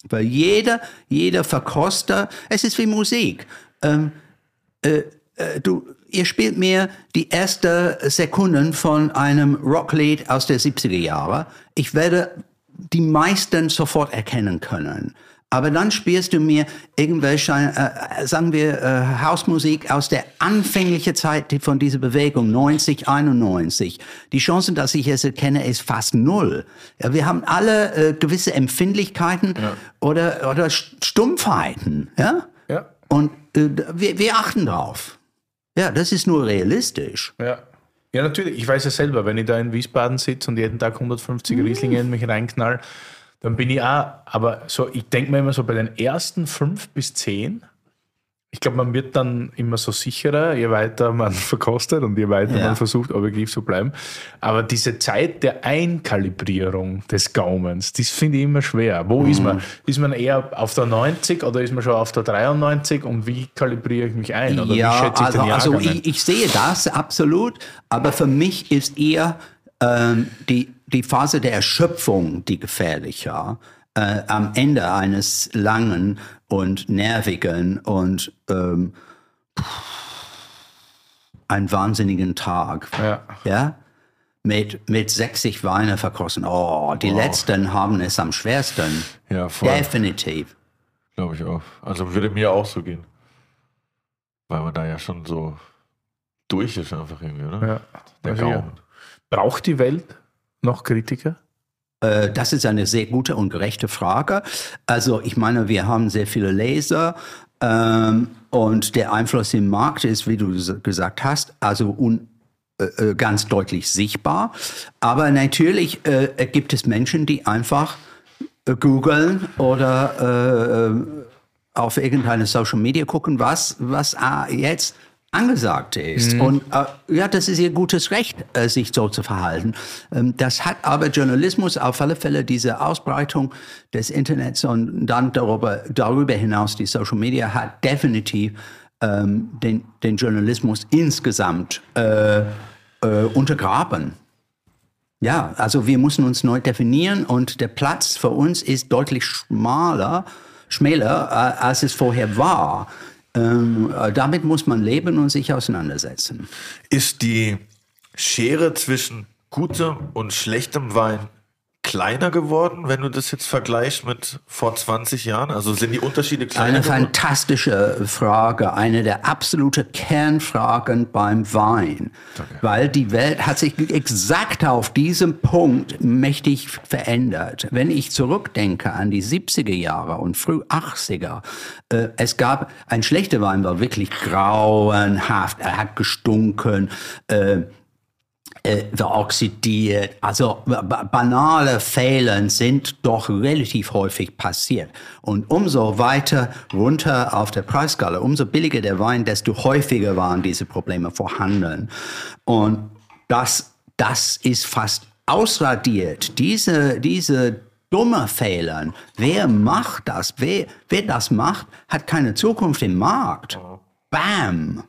Weil jeder, jeder Verkoster, es ist wie Musik. Ähm, äh, äh, du, ihr spielt mir die ersten Sekunden von einem Rocklied aus der 70er Jahre. Ich werde die meisten sofort erkennen können. Aber dann spielst du mir irgendwelche, äh, sagen wir, äh, Hausmusik aus der anfänglichen Zeit von dieser Bewegung, 90, 91. Die Chance, dass ich es erkenne, ist fast null. Ja, wir haben alle äh, gewisse Empfindlichkeiten oder, oder Stumpfheiten. Ja? Ja. Und äh, wir, wir achten drauf. Ja, das ist nur realistisch. Ja. ja, natürlich. Ich weiß ja selber, wenn ich da in Wiesbaden sitze und jeden Tag 150 Rieslinge in mich reinknall, dann bin ich auch, aber so, ich denke mir immer so bei den ersten fünf bis zehn, ich glaube, man wird dann immer so sicherer, je weiter man verkostet und je weiter Ja. man versucht, objektiv zu bleiben. Aber diese Zeit der Einkalibrierung des Gaumens, das finde ich immer schwer. Wo ist man? Ist man eher auf der 90 oder ist man schon auf der 93 und wie kalibriere ich mich ein? Oder wie ja, schätze ich also, den also Jahrgang ich, ich sehe das absolut, aber für mich ist eher ähm, die, die Phase der Erschöpfung die gefährlicher. Äh, am Ende eines langen und nervigen und ähm, einen wahnsinnigen Tag. Ja. ja? Mit, mit 60 Weine verkosten. Oh, die letzten haben es am schwersten. Ja, voll. Definitiv. Glaube ich auch. Also würde mir auch so gehen. Weil man da ja schon so durch ist einfach irgendwie, oder? Ja. Der Also. Gaumen. Braucht die Welt noch Kritiker? Äh, Das ist eine sehr gute und gerechte Frage. Also ich meine, wir haben sehr viele Leser ähm, und der Einfluss im Markt ist, wie du ges- gesagt hast, also un, äh, äh, ganz deutlich sichtbar. Aber natürlich äh, gibt es Menschen, die einfach äh, googeln oder auf irgendeine Social Media gucken, was, was äh, jetzt angesagt ist. Und äh, ja, das ist ihr gutes Recht, äh, sich so zu verhalten. Ähm, das hat aber Journalismus auf alle Fälle diese Ausbreitung des Internets und dann darüber, darüber hinaus die Social Media hat definitiv ähm, den, den Journalismus insgesamt äh, äh, untergraben. Ja, also wir müssen uns neu definieren und der Platz für uns ist deutlich schmaler, schmäler, äh, als es vorher war. Ähm, äh, damit muss man leben und sich auseinandersetzen. Ist die Schere zwischen gutem und schlechtem Wein kleiner geworden, wenn du das jetzt vergleichst mit vor 20 Jahren? Also sind die Unterschiede kleiner Eine geworden? fantastische Frage, eine der absoluten Kernfragen beim Wein, weil die Welt hat sich exakt auf diesem Punkt mächtig verändert. Wenn ich zurückdenke an die 70er Jahre und früh 80er, äh, es gab, ein schlechter Wein war wirklich grauenhaft, er hat gestunken, äh, äh, war oxidiert. Also ba- banale Fehlen sind doch relativ häufig passiert. Und umso weiter runter auf der Preisskala, umso billiger der Wein, desto häufiger waren diese Probleme vorhanden. Und das, das ist fast ausradiert. Diese, diese dumme Fehler, wer macht das? Wer, wer das macht, hat keine Zukunft im Markt. Bam!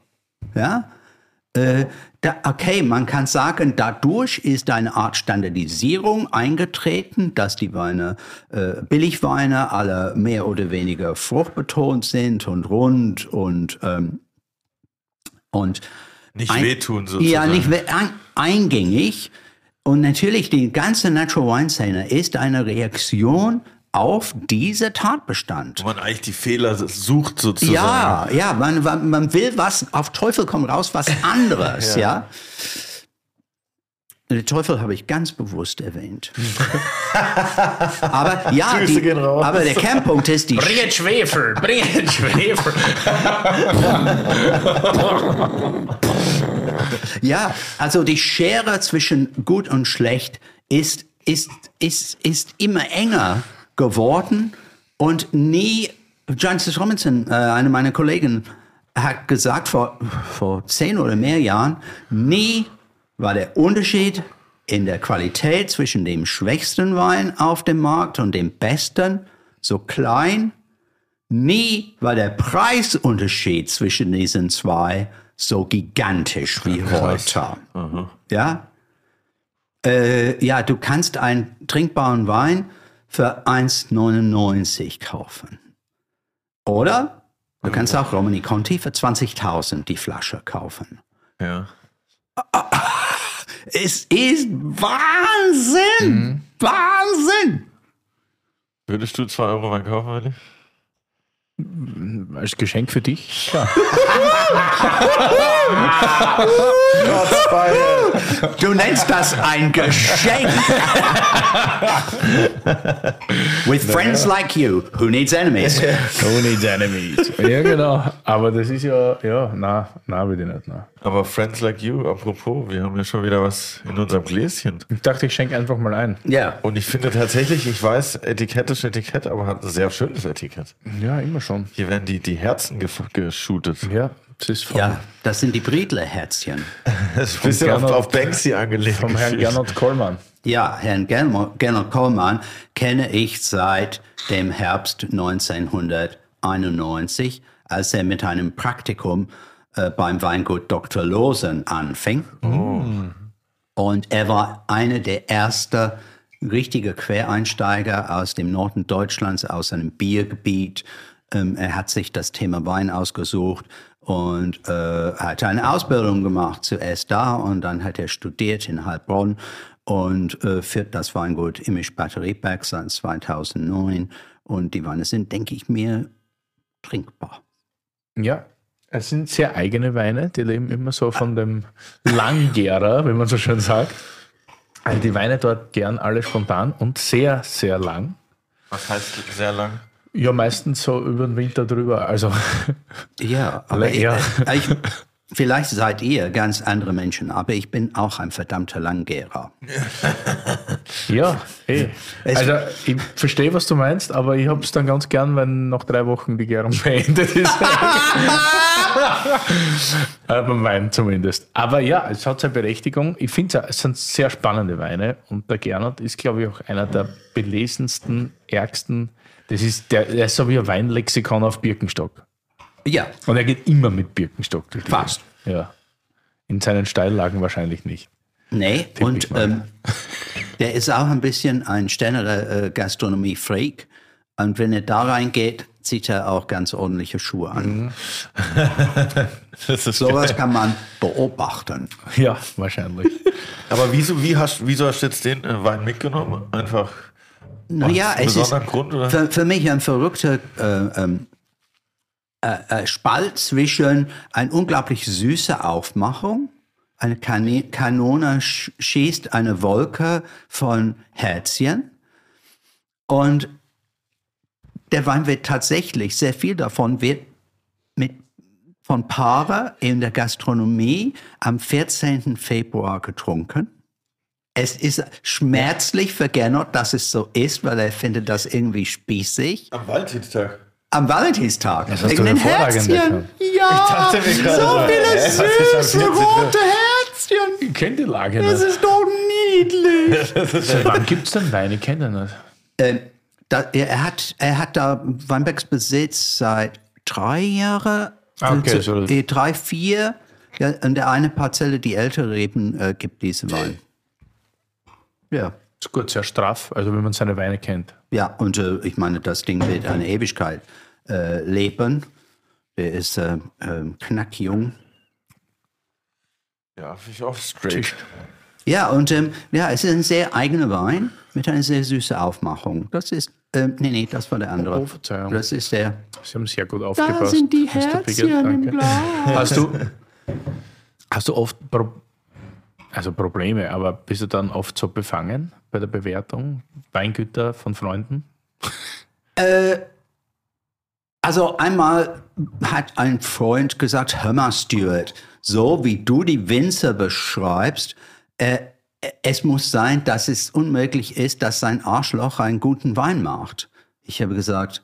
Ja? Äh, da, okay, man kann sagen, dadurch ist eine Art Standardisierung eingetreten, dass die Weine, äh, Billigweine, alle mehr oder weniger fruchtbetont sind und rund und, ähm, und Nicht ein- wehtun sozusagen. ja, nicht we- ein, eingängig. Und natürlich, die ganze Natural Wine Szene ist eine Reaktion auf diese Tatbestand. Wo man eigentlich die Fehler sucht sozusagen. Ja, ja, man, man man will was, auf Teufel komm raus, was anderes, ja. Den Teufel habe ich ganz bewusst erwähnt. aber ja, die, aber der Kernpunkt ist die Bring Schwefel, bring Schwefel. Ja, also die Schere zwischen gut und schlecht ist, ist, ist, ist immer enger geworden und nie, Francis Robinson, äh, eine meiner Kollegen, hat gesagt vor, vor zehn oder mehr Jahren, nie war der Unterschied in der Qualität zwischen dem schwächsten Wein auf dem Markt und dem besten so klein Nie war der Preisunterschied zwischen diesen zwei so gigantisch wie heute. Ja? Äh, ja, du kannst einen trinkbaren Wein für 1,99 kaufen. Oder du kannst auch Romani Conti für 20.000 die Flasche kaufen. Ja. Es ist Wahnsinn! Wahnsinn! Würdest du 2 Euro Wein kaufen, Willi? Als Geschenk für dich? Ja. Du nennst das ein Geschenk. With friends like you, who needs enemies? Who needs enemies? Ja, genau. Aber das ist ja, ja, na, na, will ich nicht. Na. Aber Friends Like You, apropos, wir haben ja schon wieder was in unserem Gläschen. Ich dachte, ich schenke einfach mal ein. Ja. Und ich finde tatsächlich, ich weiß, Etikett ist Etikett, aber hat ein sehr schönes Etikett. Ja, immer schon. Hier werden die, die Herzen geshootet. Ja, das ist vom, Ja, das sind die Bredler-Herzchen. Das ist ein bisschen auf, Gernot- auf Banksy angelegt. vom Herrn Gernot Kollmann. Ja, Herrn Gernot Gernot Kollmann kenne ich seit dem Herbst 1991, als er mit einem Praktikum äh, beim Weingut Dr. Losen anfing. Und er war einer der ersten richtige Quereinsteiger aus dem Norden Deutschlands, aus einem Biergebiet. Ähm, er hat sich das Thema Wein ausgesucht und äh, hat eine Ausbildung gemacht, zuerst da und dann hat er studiert in Heilbronn und äh, führt das Weingut Immisch Batterieberg seit 2009 und die Weine sind, denke ich mir, trinkbar. Ja, es sind sehr eigene Weine, die leben immer so von dem Langgärer, wie man so schön sagt. Also die Weine dort gern alle spontan und sehr, sehr lang. Was heißt sehr lang? Ja, meistens so über den Winter drüber. Also Ja, aber ich, äh, ich, vielleicht seid ihr ganz andere Menschen, aber ich bin auch ein verdammter Langgärer. ja, eh. Also ich verstehe, was du meinst, aber ich habe es dann ganz gern, wenn nach drei Wochen die Gärung beendet ist. beim Wein zumindest. Aber ja, es hat seine Berechtigung. Ich finde, es sind sehr spannende Weine und der Gernot ist, glaube ich, auch einer der belesensten, ärgsten. Das ist, der, der ist so wie ein Weinlexikon auf Birkenstock. Ja, Und er geht immer mit Birkenstock durch Fast. Ja. In seinen Steillagen wahrscheinlich nicht. nee. ich Und ähm, der ist auch ein bisschen ein stärkerer äh, Gastronomie-Freak. Und wenn er da reingeht, zieht er auch ganz ordentliche Schuhe an. Das ist Sowas kann man beobachten. Ja, wahrscheinlich. Aber wieso, wie hast, wieso hast du jetzt den äh, Wein mitgenommen? Einfach Naja, es ist Grund, oder? Für, für mich ein verrückter äh, ähm, äh, äh, Spalt zwischen eine unglaublich süße Aufmachung, eine Kanone sch schießt eine Wolke von Herzchen und der Wein wird tatsächlich, sehr viel davon wird mit, von Paare in der Gastronomie am 14. Februar getrunken. Es ist schmerzlich für Gernot, dass es so ist, weil er findet das irgendwie spießig. am Valentinstag. Am Valentinstag. hast wegen du den Herzchen. erkannt. Ja, dachte mir gerade so viele am süße 14.? rote Herzchen. Ich kenne die Lage Das nicht. ist doch niedlich. Seit wann gibt es denn Wein? Ich kenne nicht. Ähm, da, er, er hat, er hat da Weinbergs Besitz seit drei Jahren. Ah, okay, also, so- äh, drei, vier. Ja, und der eine Parzelle, die ältere Reben, äh, gibt diese Wein. Ja. Ist gut, sehr straff, also wenn man seine Weine kennt. Ja, und äh, ich meine, das Ding wird eine Ewigkeit äh, leben. Der ist äh, äh, knackjung. Ja, ich auch straight. Ja, und ähm, ja, es ist ein sehr eigener Wein mit einer sehr süßen Aufmachung. Das ist, ähm, nee, nee, das war der andere. Oh, Verzeihung. Das ist der. Sie haben sehr gut aufgepasst. die Mr. Pickett, Herzchen im. Glas. Hast du, hast du oft Pro also Probleme, aber bist du dann oft so befangen bei der Bewertung? Weingüter von Freunden? Also einmal hat ein Freund gesagt, hör mal, Stuart, so wie du die Winzer beschreibst, äh, es muss sein, dass es unmöglich ist, dass sein Arschloch einen guten Wein macht. Ich habe gesagt,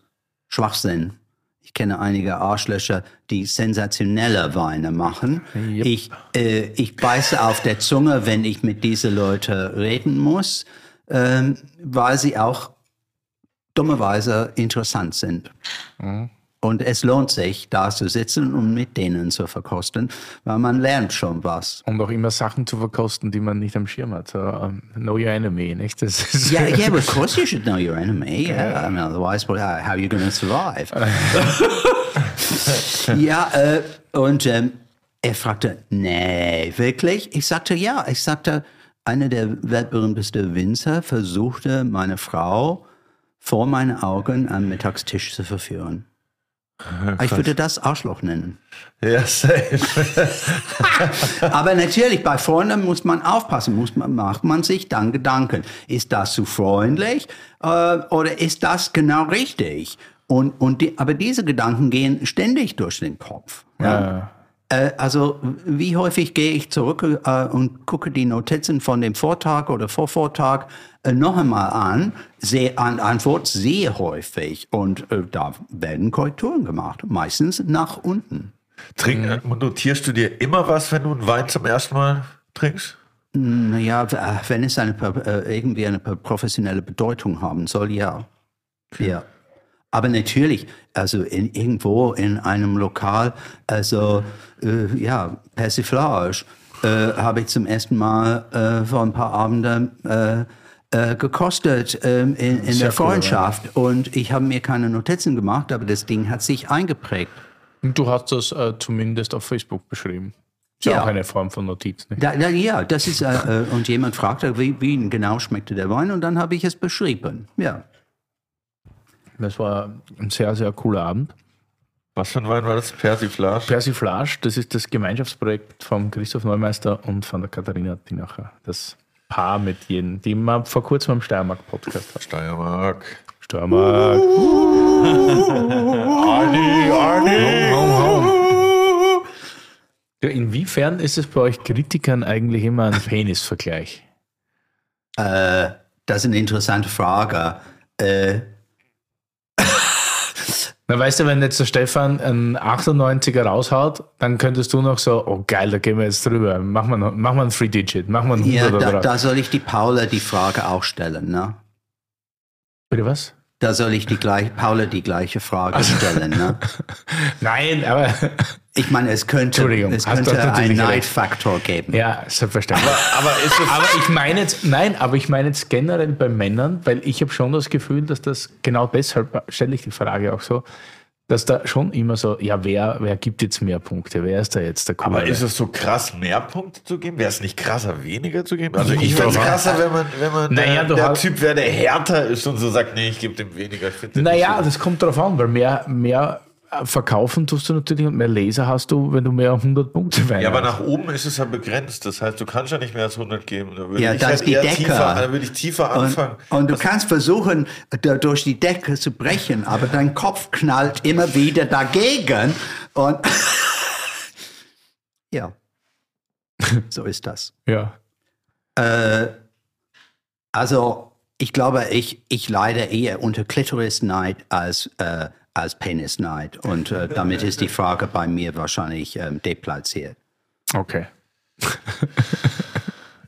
Schwachsinn. Ich kenne einige Arschlöcher, die sensationelle Weine machen. Yep. Ich, äh, ich beiße auf der Zunge, wenn ich mit diesen Leuten reden muss, ähm, weil sie auch dummerweise interessant sind. Und es lohnt sich, da zu sitzen und mit denen zu verkosten, weil man lernt schon was. Und auch immer Sachen zu verkosten, die man nicht am Schirm hat. So, um, know your enemy, nicht? Das ist Yeah, yeah, of course you should know your enemy. Yeah, I mean, otherwise, well, how, how are you going to survive? ja, äh, und ähm, er fragte, nee, wirklich? Ich sagte, ja. Ich sagte, einer der weltberühmtesten Winzer versuchte, meine Frau vor meinen Augen am Mittagstisch zu verführen. Ich würde das Arschloch nennen. Ja, safe. Aber natürlich, bei Freunden muss man aufpassen, muss man, macht man sich dann Gedanken. Ist das zu freundlich äh, oder ist das genau richtig? Und, und die, aber diese Gedanken gehen ständig durch den Kopf. Ja. Äh, also wie häufig gehe ich zurück äh, und gucke die Notizen von dem Vortag oder Vorvortag äh, noch einmal an, sehe an Antwort sehr häufig und äh, da werden Korrekturen gemacht, meistens nach unten. Trink, äh, notierst du dir immer was, wenn du einen Wein zum ersten Mal trinkst? Naja, äh, wenn es eine per- äh, irgendwie eine professionelle Bedeutung haben soll, ja. Ja. Aber natürlich, also in, irgendwo in einem Lokal, also äh, ja, Persiflage, äh, habe ich zum ersten Mal äh, vor ein paar Abenden äh, äh, gekostet ähm, in, in der cool, Freundschaft. Und ich habe mir keine Notizen gemacht, aber das Ding hat sich eingeprägt. Und du hast das äh, zumindest auf Facebook beschrieben. Ist ja Ja. auch eine Form von Notiz. Da, da, ja, das ist, äh, und jemand fragte, wie, wie genau schmeckte der Wein, und dann habe ich es beschrieben. Ja. Das war ein sehr, sehr cooler Abend. Was für ein Wein war das? Persiflage? Persiflage, das ist das Gemeinschaftsprojekt von Christoph Neumeister und von der Katharina Tinacher. Das Paar mit jenen, die man vor kurzem am Steiermark-Podcast hat. Steiermark. Steiermark. Arni, Arni. Ja, inwiefern ist es bei euch Kritikern eigentlich immer ein Penisvergleich? Äh, das ist eine interessante Frage. Äh, Na, weißt du, wenn jetzt der Stefan einen 98er raushaut, dann könntest du noch so, oh geil, da gehen wir jetzt drüber. Machen wir, noch, machen wir ein Free Digit, machen wir einen 100 ja, da, drauf. da soll ich die Paula die Frage auch stellen. Ne? Bitte was? Da soll ich die gleiche, Paula die gleiche Frage stellen. Ne? Nein, aber Ich meine, es könnte, Entschuldigung, es hast du könnte einen. Neidfaktor geben. ja, selbstverständlich. Aber ist es Aber ich meine jetzt, nein, aber ich meine jetzt generell bei Männern, weil ich habe schon das Gefühl, dass das genau deshalb stelle ich die Frage auch so, dass da schon immer so, ja, wer, wer gibt jetzt mehr Punkte? Wer ist da jetzt der Coole? Aber ist es so krass, mehr Punkte zu geben? Wäre es nicht krasser, weniger zu geben? Also ich finde es krasser, wenn man, wenn man Naja, der, du der hast- Typ wäre, der härter ist und so sagt, nee, ich gebe dem weniger. Ich Naja, nicht so. das kommt darauf an, weil mehr, mehr äh, verkaufen tust du natürlich und mehr Leser hast du, wenn du mehr 100 Punkte Wein Ja, aber nach oben ist es ja begrenzt. Das heißt, du kannst ja nicht mehr als 100 geben. Da würde Ja, ich das halt ist die eher Decke. tiefer, da würde ich tiefer Und, anfangen. und du kannst versuchen, durch die Decke zu brechen, aber dein Kopf knallt immer wieder dagegen. Und ja, so ist das. Ja. Äh, also, ich glaube, ich, ich leide eher unter Klitorisneid als, äh, als Penisneid. Und äh, damit ist die Frage bei mir wahrscheinlich ähm, deplatziert. Okay.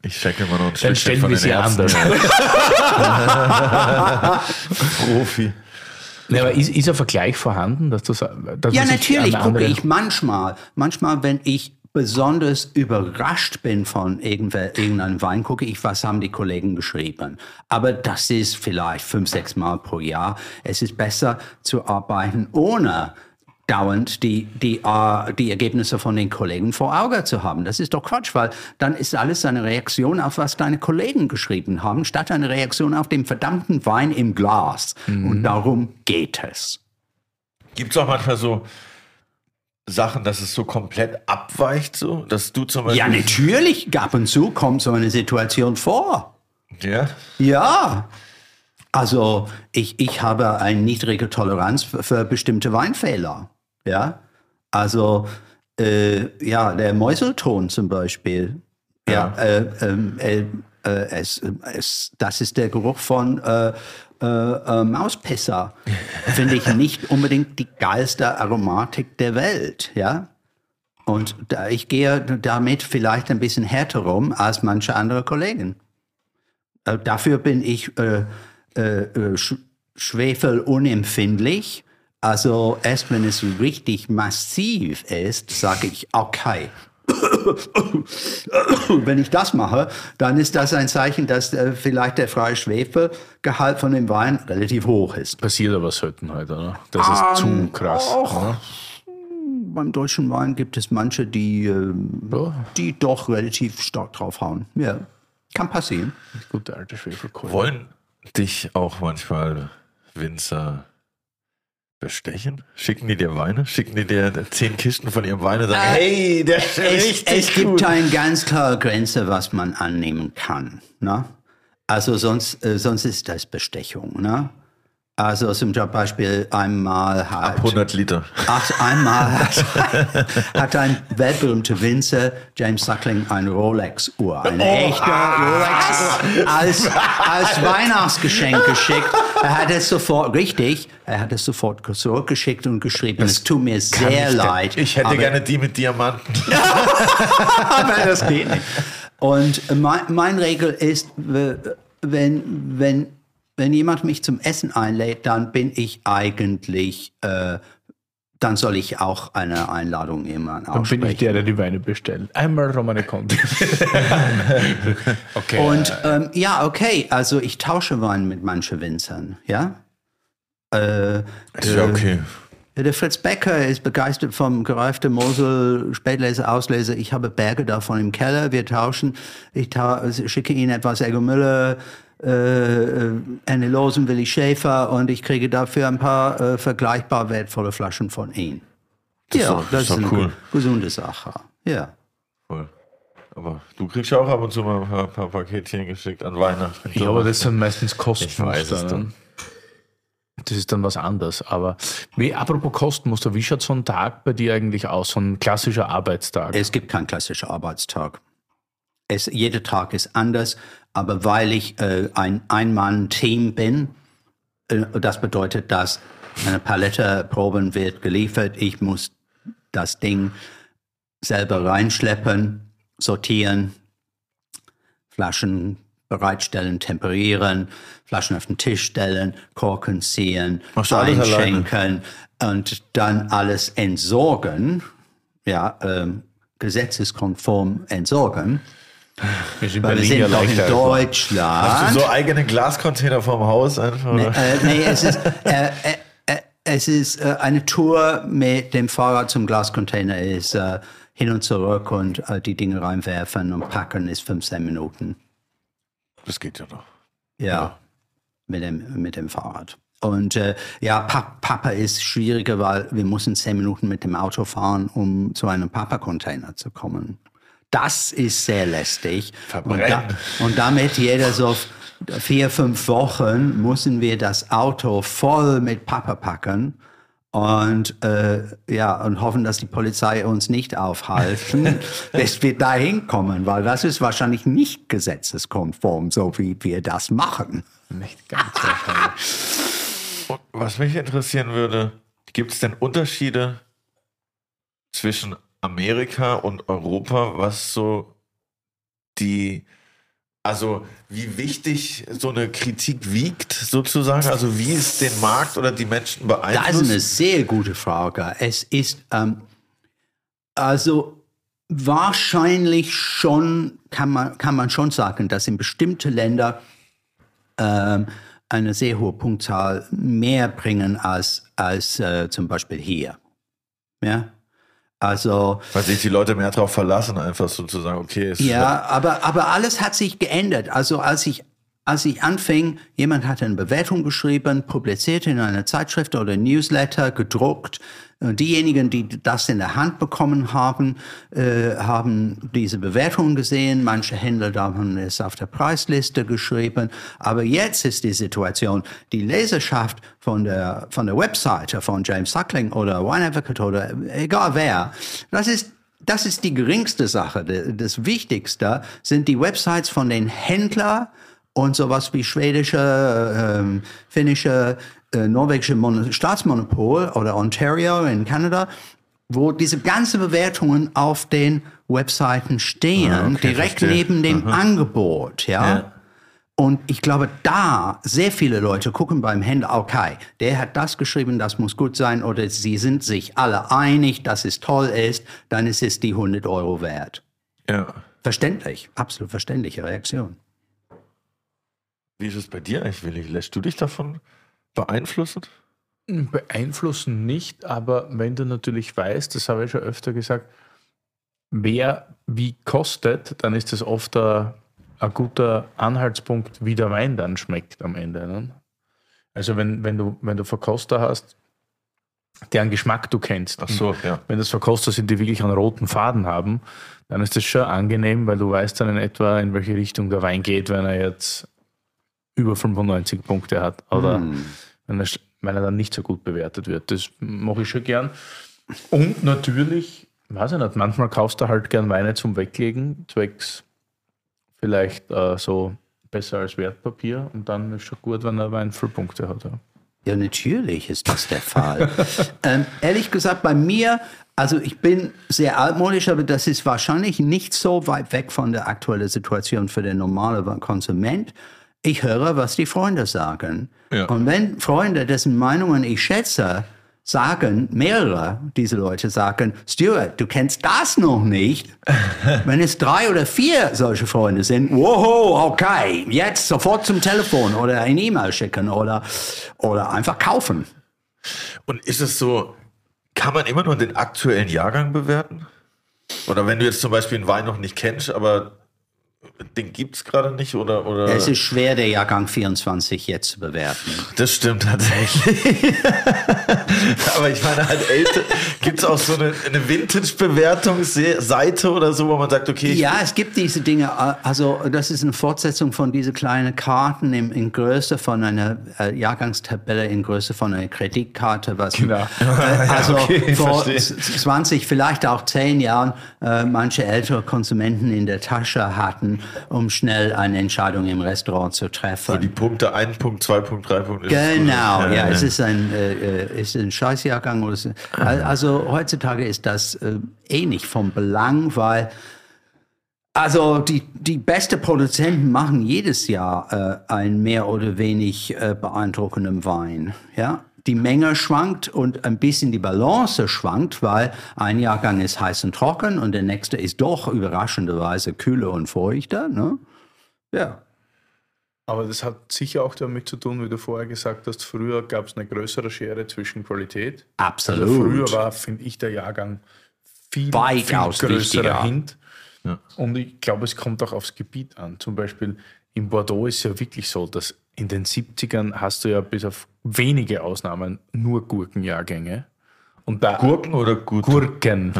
Ich checke immer noch ein Dann stellen von wir den sie anders. Profi. Ja, aber ist, ist ein Vergleich vorhanden? Dass du, dass Ja, natürlich gucke ich manchmal, manchmal, wenn ich besonders überrascht bin von irgendeinem Wein, gucke ich, was haben die Kollegen geschrieben. Aber das ist vielleicht fünf, sechs Mal pro Jahr. Es ist besser zu arbeiten, ohne dauernd die, die, äh, die Ergebnisse von den Kollegen vor Auge zu haben. Das ist doch Quatsch, weil dann ist alles eine Reaktion auf, was deine Kollegen geschrieben haben, statt eine Reaktion auf den verdammten Wein im Glas. Und darum geht es. Gibt es auch manchmal so Sachen, dass es so komplett abweicht, so, dass du zum Beispiel. Ja, natürlich, ab und zu kommt so eine Situation vor. Ja. Ja. Also ich, ich habe eine niedrige Toleranz für, für bestimmte Weinfehler. Ja. Also äh, ja, der Mäuselton zum Beispiel. Ja. Äh, ähm, äh, äh, es, es, das ist der Geruch von äh, äh, Mauspisser. Finde ich nicht unbedingt die geilste Aromatik der Welt. Ja. Und da, ich gehe damit vielleicht ein bisschen härter rum als manche andere Kollegen. Äh, dafür bin ich äh, äh, äh, sch schwefelunempfindlich. Also erst wenn es richtig massiv ist, sage ich, okay. wenn ich das mache, dann ist das ein Zeichen, dass äh, vielleicht der freie Schwefelgehalt von dem Wein relativ hoch ist. Passiert aber selten heute, oder? Das ist zu krass. och. oder? Beim deutschen Wein gibt es manche, die, ähm, Ja. die doch relativ stark draufhauen. Ja, kann passieren. Gute alte Schwefelkohle. Wollen dich auch manchmal Winzer bestechen? Schicken die dir Weine? Schicken die dir zehn Kisten von ihrem Wein und sagen, hey, der ist Es, richtig es gibt gut. eine ganz klare Grenze, was man annehmen kann. Ne? Also sonst, äh, sonst ist das Bestechung. Ne? Also zum Beispiel einmal hat... 100 Liter. Ach, einmal hat, hat ein weltberühmter Winzer, James Suckling, eine Rolex-Uhr, eine echte Rolex-Uhr, als, als Weihnachtsgeschenk geschickt. Er hat es sofort, richtig, er hat es sofort zurückgeschickt und geschrieben, es tut mir sehr ich, leid. Ich hätte aber- gerne die mit Diamanten. aber das geht nicht. Und mein, mein Regel ist, wenn, wenn, wenn jemand mich zum Essen einlädt, dann bin ich eigentlich, äh, dann soll ich auch eine Einladung jemand Dann bin aussprechen. ich der, der die Weine bestellt. Einmal Romane Conti. okay. Und ähm, ja, okay, also ich tausche Wein mit manchen Winzern, ja. Äh, Ist ja okay. Der Fritz Becker ist begeistert vom gereiften Mosel Spätlese, Auslese. Ich habe Berge davon im Keller. Wir tauschen. Ich ta schicke Ihnen etwas Ego Müller, äh, eine Losen Willi Schäfer und ich kriege dafür ein paar äh, vergleichbar wertvolle Flaschen von Ihnen. ist ja, doch- das ist ist doch eine cool. ge- gesunde Sache. Ja. Voll. Aber du kriegst ja auch ab und zu mal ein paar, paar Paketchen geschickt an Weihnachten. ja, aber das sind meistens Ich weiß es Kostenmuster. doch. ne? Das ist dann was anderes. Aber wie, apropos Kostenmuster, wie schaut so ein Tag bei dir eigentlich aus? So ein klassischer Arbeitstag? Es gibt keinen klassischen Arbeitstag. Es, jeder Tag ist anders, aber weil ich äh, ein Ein-Mann-Team bin, äh, das bedeutet, dass eine Palette Proben wird geliefert. Ich muss das Ding selber reinschleppen, sortieren, Flaschen bereitstellen, temperieren, Flaschen auf den Tisch stellen, Korken ziehen, Machst einschenken und dann alles entsorgen, ja, ähm, gesetzeskonform entsorgen. Wir sind Weil wir sind ja doch in. Deutschland. Hast du so eigene Glascontainer vorm Haus einfach? Nee, äh, nee, es ist, äh, äh, äh, es ist äh, eine Tour mit dem Fahrrad zum Glascontainer ist äh, hin und zurück und äh, die Dinge reinwerfen und packen ist 15 Minuten. Das geht ja noch. Ja, mit dem, mit dem Fahrrad. Und äh, ja, pa Papa ist schwieriger, weil wir müssen 10 Minuten mit dem Auto fahren, um zu einem Papa-Container zu kommen. Das ist sehr lästig. Und, da, Verbrennen. und damit jeder so vier, fünf Wochen müssen wir das Auto voll mit Papa packen und äh, ja und hoffen, dass die Polizei uns nicht aufhalten, bis wir da hinkommen, weil das ist wahrscheinlich nicht gesetzeskonform, so wie wir das machen. Nicht ganz wahrscheinlich. Und was mich interessieren würde, gibt es denn Unterschiede zwischen Amerika und Europa, was so die, also wie wichtig so eine Kritik wiegt, sozusagen? Also wie es den Markt oder die Menschen Das ist eine beeinflusst? sehr gute Frage. Es ist ähm, also wahrscheinlich schon, kann man, kann man schon sagen, dass in bestimmte Länder ähm, eine sehr hohe Punktzahl mehr bringen als, als äh, zum Beispiel hier. Ja? Also Weil sich die Leute mehr darauf verlassen, einfach sozusagen, okay, es ja, aber, aber alles hat sich geändert. Also als ich, als ich anfing, jemand hat eine Bewertung geschrieben, publiziert in einer Zeitschrift oder Newsletter, gedruckt. Und Diejenigen, die das in der Hand bekommen haben, äh, haben diese Bewertung gesehen. Manche Händler haben es auf der Preisliste geschrieben. Aber jetzt ist die Situation, die Leserschaft von der, von der Webseite von James Suckling oder Wine Advocate oder egal wer, das ist das ist die geringste Sache. Das Wichtigste sind die Websites von den Händlern und sowas wie schwedische, ähm, finnische, äh, norwegische Mon Staatsmonopol oder Ontario in Kanada, wo diese ganzen Bewertungen auf den Webseiten stehen, Ah, okay, direkt verstehe. neben dem Angebot, ja. Ja. Und ich glaube, da sehr viele Leute gucken beim Händler, okay, der hat das geschrieben, das muss gut sein, oder sie sind sich alle einig, dass es toll ist, dann ist es die 100 Euro wert. ja. Verständlich, absolut verständliche Reaktion. Wie ist es bei dir eigentlich, Willi? Lässt du dich davon beeinflussen? Beeinflussen nicht, aber wenn du natürlich weißt, das habe ich schon öfter gesagt, wer wie kostet, dann ist das oft ein, ein guter Anhaltspunkt, wie der Wein dann schmeckt am Ende. Ne? Also wenn, wenn, du, wenn du Verkoster hast, deren Geschmack du kennst. Ach so, ja. Wenn das Verkoster sind, die wirklich einen roten Faden haben, dann ist das schon angenehm, weil du weißt dann in etwa, in welche Richtung der Wein geht, wenn er jetzt über 95 Punkte hat oder wenn, er, wenn er dann nicht so gut bewertet wird. Das mache ich schon gern. Und natürlich, weiß ich nicht, manchmal kaufst du halt gern Weine zum Weglegen, zwecks vielleicht äh, so besser als Wertpapier und dann ist schon gut, wenn der Wein viele Punkte hat. Ja. Ja, natürlich ist das der Fall. ähm, ehrlich gesagt, bei mir, also ich bin sehr altmodisch, aber das ist wahrscheinlich nicht so weit weg von der aktuellen Situation für den normalen Konsument. Ich höre, was die Freunde sagen. Ja. Und wenn Freunde, dessen Meinungen ich schätze, sagen, mehrere diese Leute sagen, Stuart, du kennst das noch nicht. Wenn es drei oder vier solche Freunde sind, wow, okay, jetzt sofort zum Telefon oder ein E-Mail schicken oder, oder einfach kaufen. Und ist es so, kann man immer nur den aktuellen Jahrgang bewerten? Oder wenn du jetzt zum Beispiel einen Wein noch nicht kennst, aber den gibt es gerade nicht oder, oder Es ist schwer, der Jahrgang 24 jetzt zu bewerten. das stimmt tatsächlich. aber ich meine halt älter, gibt es auch so eine, eine Vintage-Bewertungsseite oder so, wo man sagt, okay, Ja, es gibt diese Dinge. Also das ist eine Fortsetzung von diese kleinen Karten in, in Größe von einer äh, Jahrgangstabelle in Größe von einer Kreditkarte, was Genau. äh, also okay, vor verstehe. z- 20, vielleicht auch 10 Jahren äh, manche ältere Konsumenten in der Tasche hatten, um schnell eine Entscheidung im Restaurant zu treffen. die Punkte, ein Punkt, zwei Punkt, drei Punkt. Genau, gut. ja, es ist ein, äh, äh, ist ein Scheißjahrgang. Oder so. Also heutzutage ist das äh, eh nicht vom Belang, weil Also die, die beste Produzenten machen jedes Jahr äh, einen mehr oder wenig äh, beeindruckenden Wein. Ja? Die Menge schwankt und ein bisschen die Balance schwankt, weil ein Jahrgang ist heiß und trocken und der nächste ist doch überraschenderweise kühler und feuchter. Ne? Ja. Aber das hat sicher auch damit zu tun, wie du vorher gesagt hast, früher gab es eine größere Schere zwischen Qualität. Absolut. Also früher war, finde ich, der Jahrgang viel, Weitaus viel größerer. Hint. Und ich glaube, es kommt auch aufs Gebiet an. Zum Beispiel in Bordeaux ist ja wirklich so, dass in den 70ern hast du ja bis auf wenige Ausnahmen nur Gurkenjahrgänge. Und da Gurken oder gut? Gurken.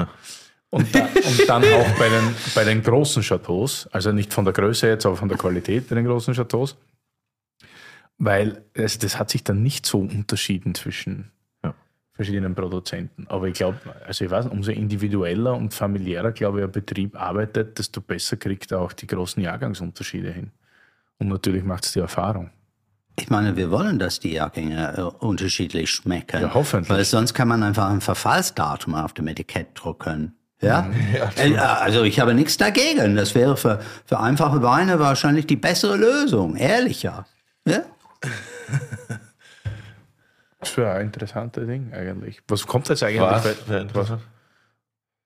Und, da, und dann auch bei den, bei den großen Chateaus, also nicht von der Größe jetzt, aber von der Qualität bei den großen Chateaus, weil also das hat sich dann nicht so unterschieden zwischen Ja. verschiedenen Produzenten. Aber ich glaube, also ich weiß, umso individueller und familiärer, glaube ich, ein Betrieb arbeitet, desto besser kriegt er auch die großen Jahrgangsunterschiede hin. Und natürlich macht es die Erfahrung. Ich meine, wir wollen, dass die Jahrgänge äh, unterschiedlich schmecken. Ja, hoffentlich. Weil sonst kann man einfach ein Verfallsdatum auf dem Etikett drucken. Ja? Äh, also ich habe nichts dagegen. Das wäre für, für einfache Weine wahrscheinlich die bessere Lösung. Ehrlicher. Ja? Das wäre ein interessantes Ding eigentlich. Was kommt jetzt eigentlich? Was? interessant.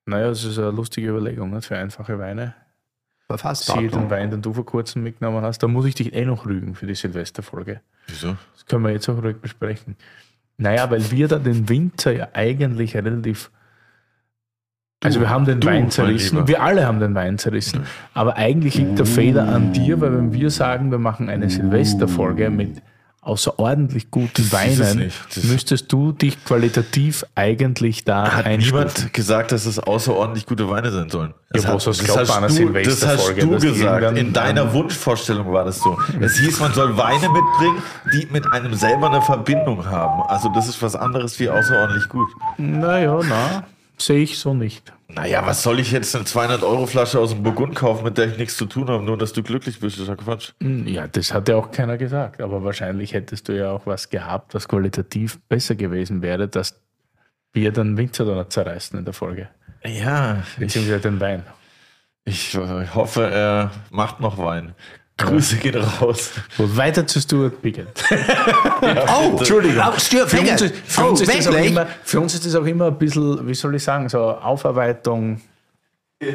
Naja, das ist eine lustige Überlegung nicht? für einfache Weine. Siehe den. Wein, den du vor kurzem mitgenommen hast. Da muss ich dich eh noch rügen für die Silvesterfolge. Wieso? Das können wir jetzt auch ruhig besprechen. Naja, weil wir da den Winter ja eigentlich relativ. Also wir haben den du, Wein zerrissen, wir alle haben den Wein zerrissen, aber eigentlich liegt der Fehler an dir, weil wenn wir sagen, wir machen eine Silvesterfolge mit außerordentlich guten Weinen, müsstest du dich qualitativ eigentlich da Hat einstufen. niemand gesagt, dass es außerordentlich gute Weine sein sollen? Das, Ja, hat, das das, hast, du, das hast du gesagt. In deiner Wunschvorstellung war das so. Es hieß, man soll Weine mitbringen, die mit einem selber eine Verbindung haben. Also das ist was anderes wie außerordentlich gut. Naja, na, sehe ich so nicht. Naja, was soll ich jetzt eine 200-Euro-Flasche aus dem Burgund kaufen, mit der ich nichts zu tun habe, nur dass du glücklich bist? Das ist ja Quatsch. Ja, das hat ja auch keiner gesagt. Aber wahrscheinlich hättest du ja auch was gehabt, was qualitativ besser gewesen wäre, dass wir dann Winzer dann zerreißen in der Folge. Ja, ich, Beziehungsweise den Wein. ich hoffe, er macht noch Wein. Grüße gehen raus. Gut, weiter zu Stuart Pickett. Oh, Entschuldigung. Oh, Stuart Für uns, ist, für, oh, uns ist das auch immer, für uns ist das auch immer ein bisschen, wie soll ich sagen, so Aufarbeitung.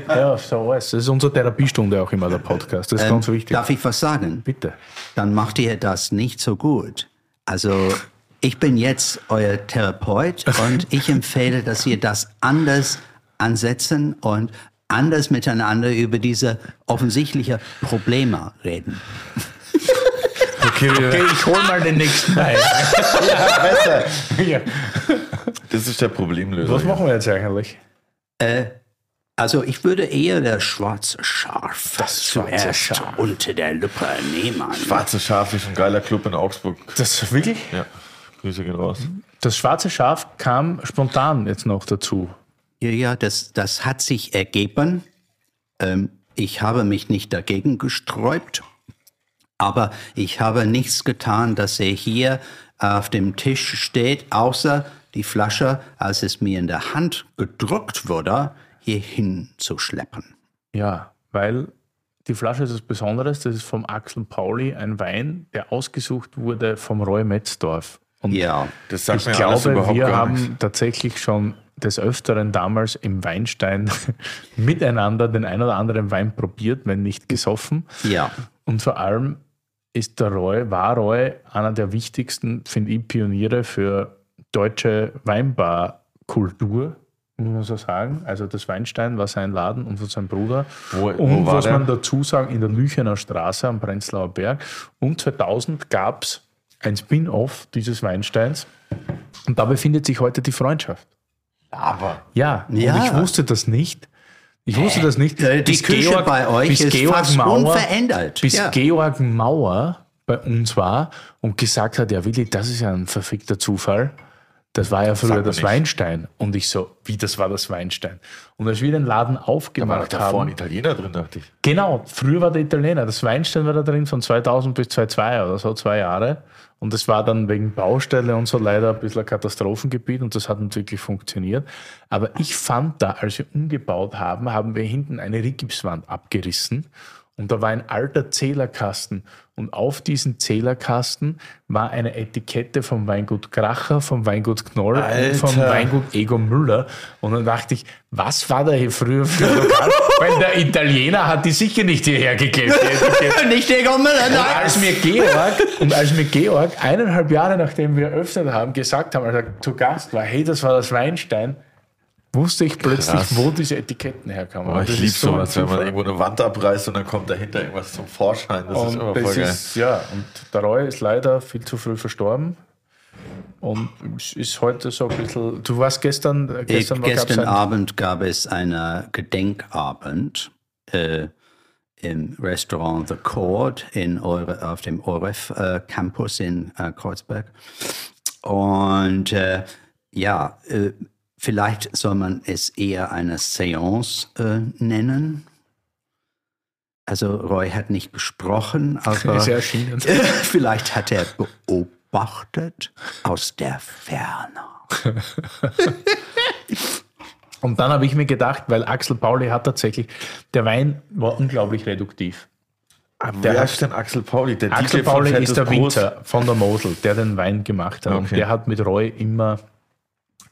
Ja, so alles. Das ist unsere Therapiestunde auch immer, der Podcast. Das ist ganz wichtig. Darf ich was sagen? Bitte. Dann macht ihr das nicht so gut. Also ich bin jetzt euer Therapeut und ich empfehle, dass ihr das anders ansetzen und anders miteinander über diese offensichtliche Probleme reden. Okay, Okay, ich hol mal den nächsten Wein. ja. das ist der Problemlöser. Was machen wir jetzt eigentlich? Also ich würde eher das schwarze Schaf Das schwarze zuerst Schaf. unter der Lupe nehmen. Schwarze Schaf ist ein geiler Club in Augsburg. Das wirklich? Ja, Grüße gehen raus. Das schwarze Schaf kam spontan jetzt noch dazu. Ja, ja, das, das hat sich ergeben. Ähm, ich habe mich nicht dagegen gesträubt, aber ich habe nichts getan, dass er hier auf dem Tisch steht, außer die Flasche, als es mir in der Hand gedrückt wurde, hier hinzuschleppen. Ja, weil die Flasche ist was Besonderes. Das ist vom Axel Pauli ein Wein, der ausgesucht wurde vom Roy Metzdorf. Und Ja, Das sagt ich mir alles glaube, überhaupt wir gar haben nichts. tatsächlich schon des Öfteren damals im Weinstein miteinander den ein oder anderen Wein probiert, wenn nicht gesoffen. ja. Und vor allem ist der Roy, war Roy einer der wichtigsten, finde ich, Pioniere für deutsche Weinbarkultur, muss man so sagen. Also das Weinstein war sein Laden und von seinem Bruder. Wo- wo und was der? man dazu sagen, in der Lüchener Straße am Prenzlauer Berg. Und 2000 gab es ein Spin-off dieses Weinsteins. Und da befindet sich heute die Freundschaft. Aber Ja, Ja. und ich wusste das nicht. Ich wusste das nicht. Äh, die bis Küche bei euch bis ist Georg fast Mauer, unverändert. Bis Ja. Georg Mauer bei uns war und gesagt hat, ja Willi, das ist ja ein verfickter Zufall. das war ja früher das nicht. Weinstein. Und ich so, wie, das war das Weinstein? Und als wir den Laden Da war doch aufgemacht davor ein haben, Italiener drin, dachte ich. genau, früher war der Italiener, das Weinstein war da drin von 2000 bis 2002 oder so, zwei Jahre. Und das war dann wegen Baustelle und so leider ein bisschen ein Katastrophengebiet und das hat nicht wirklich funktioniert. Aber ich fand da, als wir umgebaut haben, haben wir hinten eine Rigipswand abgerissen und da war ein alter Zählerkasten und auf diesem Zählerkasten war eine Etikette vom Weingut Kracher, vom Weingut Knoll und vom Alter. Weingut Ego Müller. Und dann dachte ich, was war da hier früher für ein Lokal? Weil der Italiener hat die sicher nicht hierher geklebt. Etikette. Nicht Ego Müller, Und als mir Georg, und als mir Georg eineinhalb Jahre nachdem wir eröffnet haben, gesagt haben, als er zu Gast war, hey, das war das Weinstein, wusste ich plötzlich, Krass. wo diese Etiketten herkamen. Oh, Und ich liebe sowas, wenn man irgendwo eine Wand abreißt und dann kommt dahinter irgendwas zum Vorschein. Das ist immer Und voll geil. ist, ja, und der Roy ist leider viel zu früh verstorben. Und es ist heute so ein bisschen. Du warst gestern. äh, Ich, Gestern, war- gab's gestern Abend gab es einen Gedenkabend äh, im Restaurant The Court in Eure, auf dem ORF äh, Campus in äh, Kreuzberg. Und äh, ja, äh, vielleicht soll man es eher eine Seance äh, nennen. Also Roy hat nicht gesprochen, aber ist erschienen. vielleicht hat er beobachtet aus der Ferne. Und dann habe ich mir gedacht, weil Axel Pauli hat tatsächlich, der Wein war unglaublich reduktiv. Ah, Der Wer hat- ist denn Axel Pauli? Der Axel DJ von Pauli ist der Brot? Winzer von der Mosel, der den Wein gemacht hat. Und Okay. der hat mit Roy immer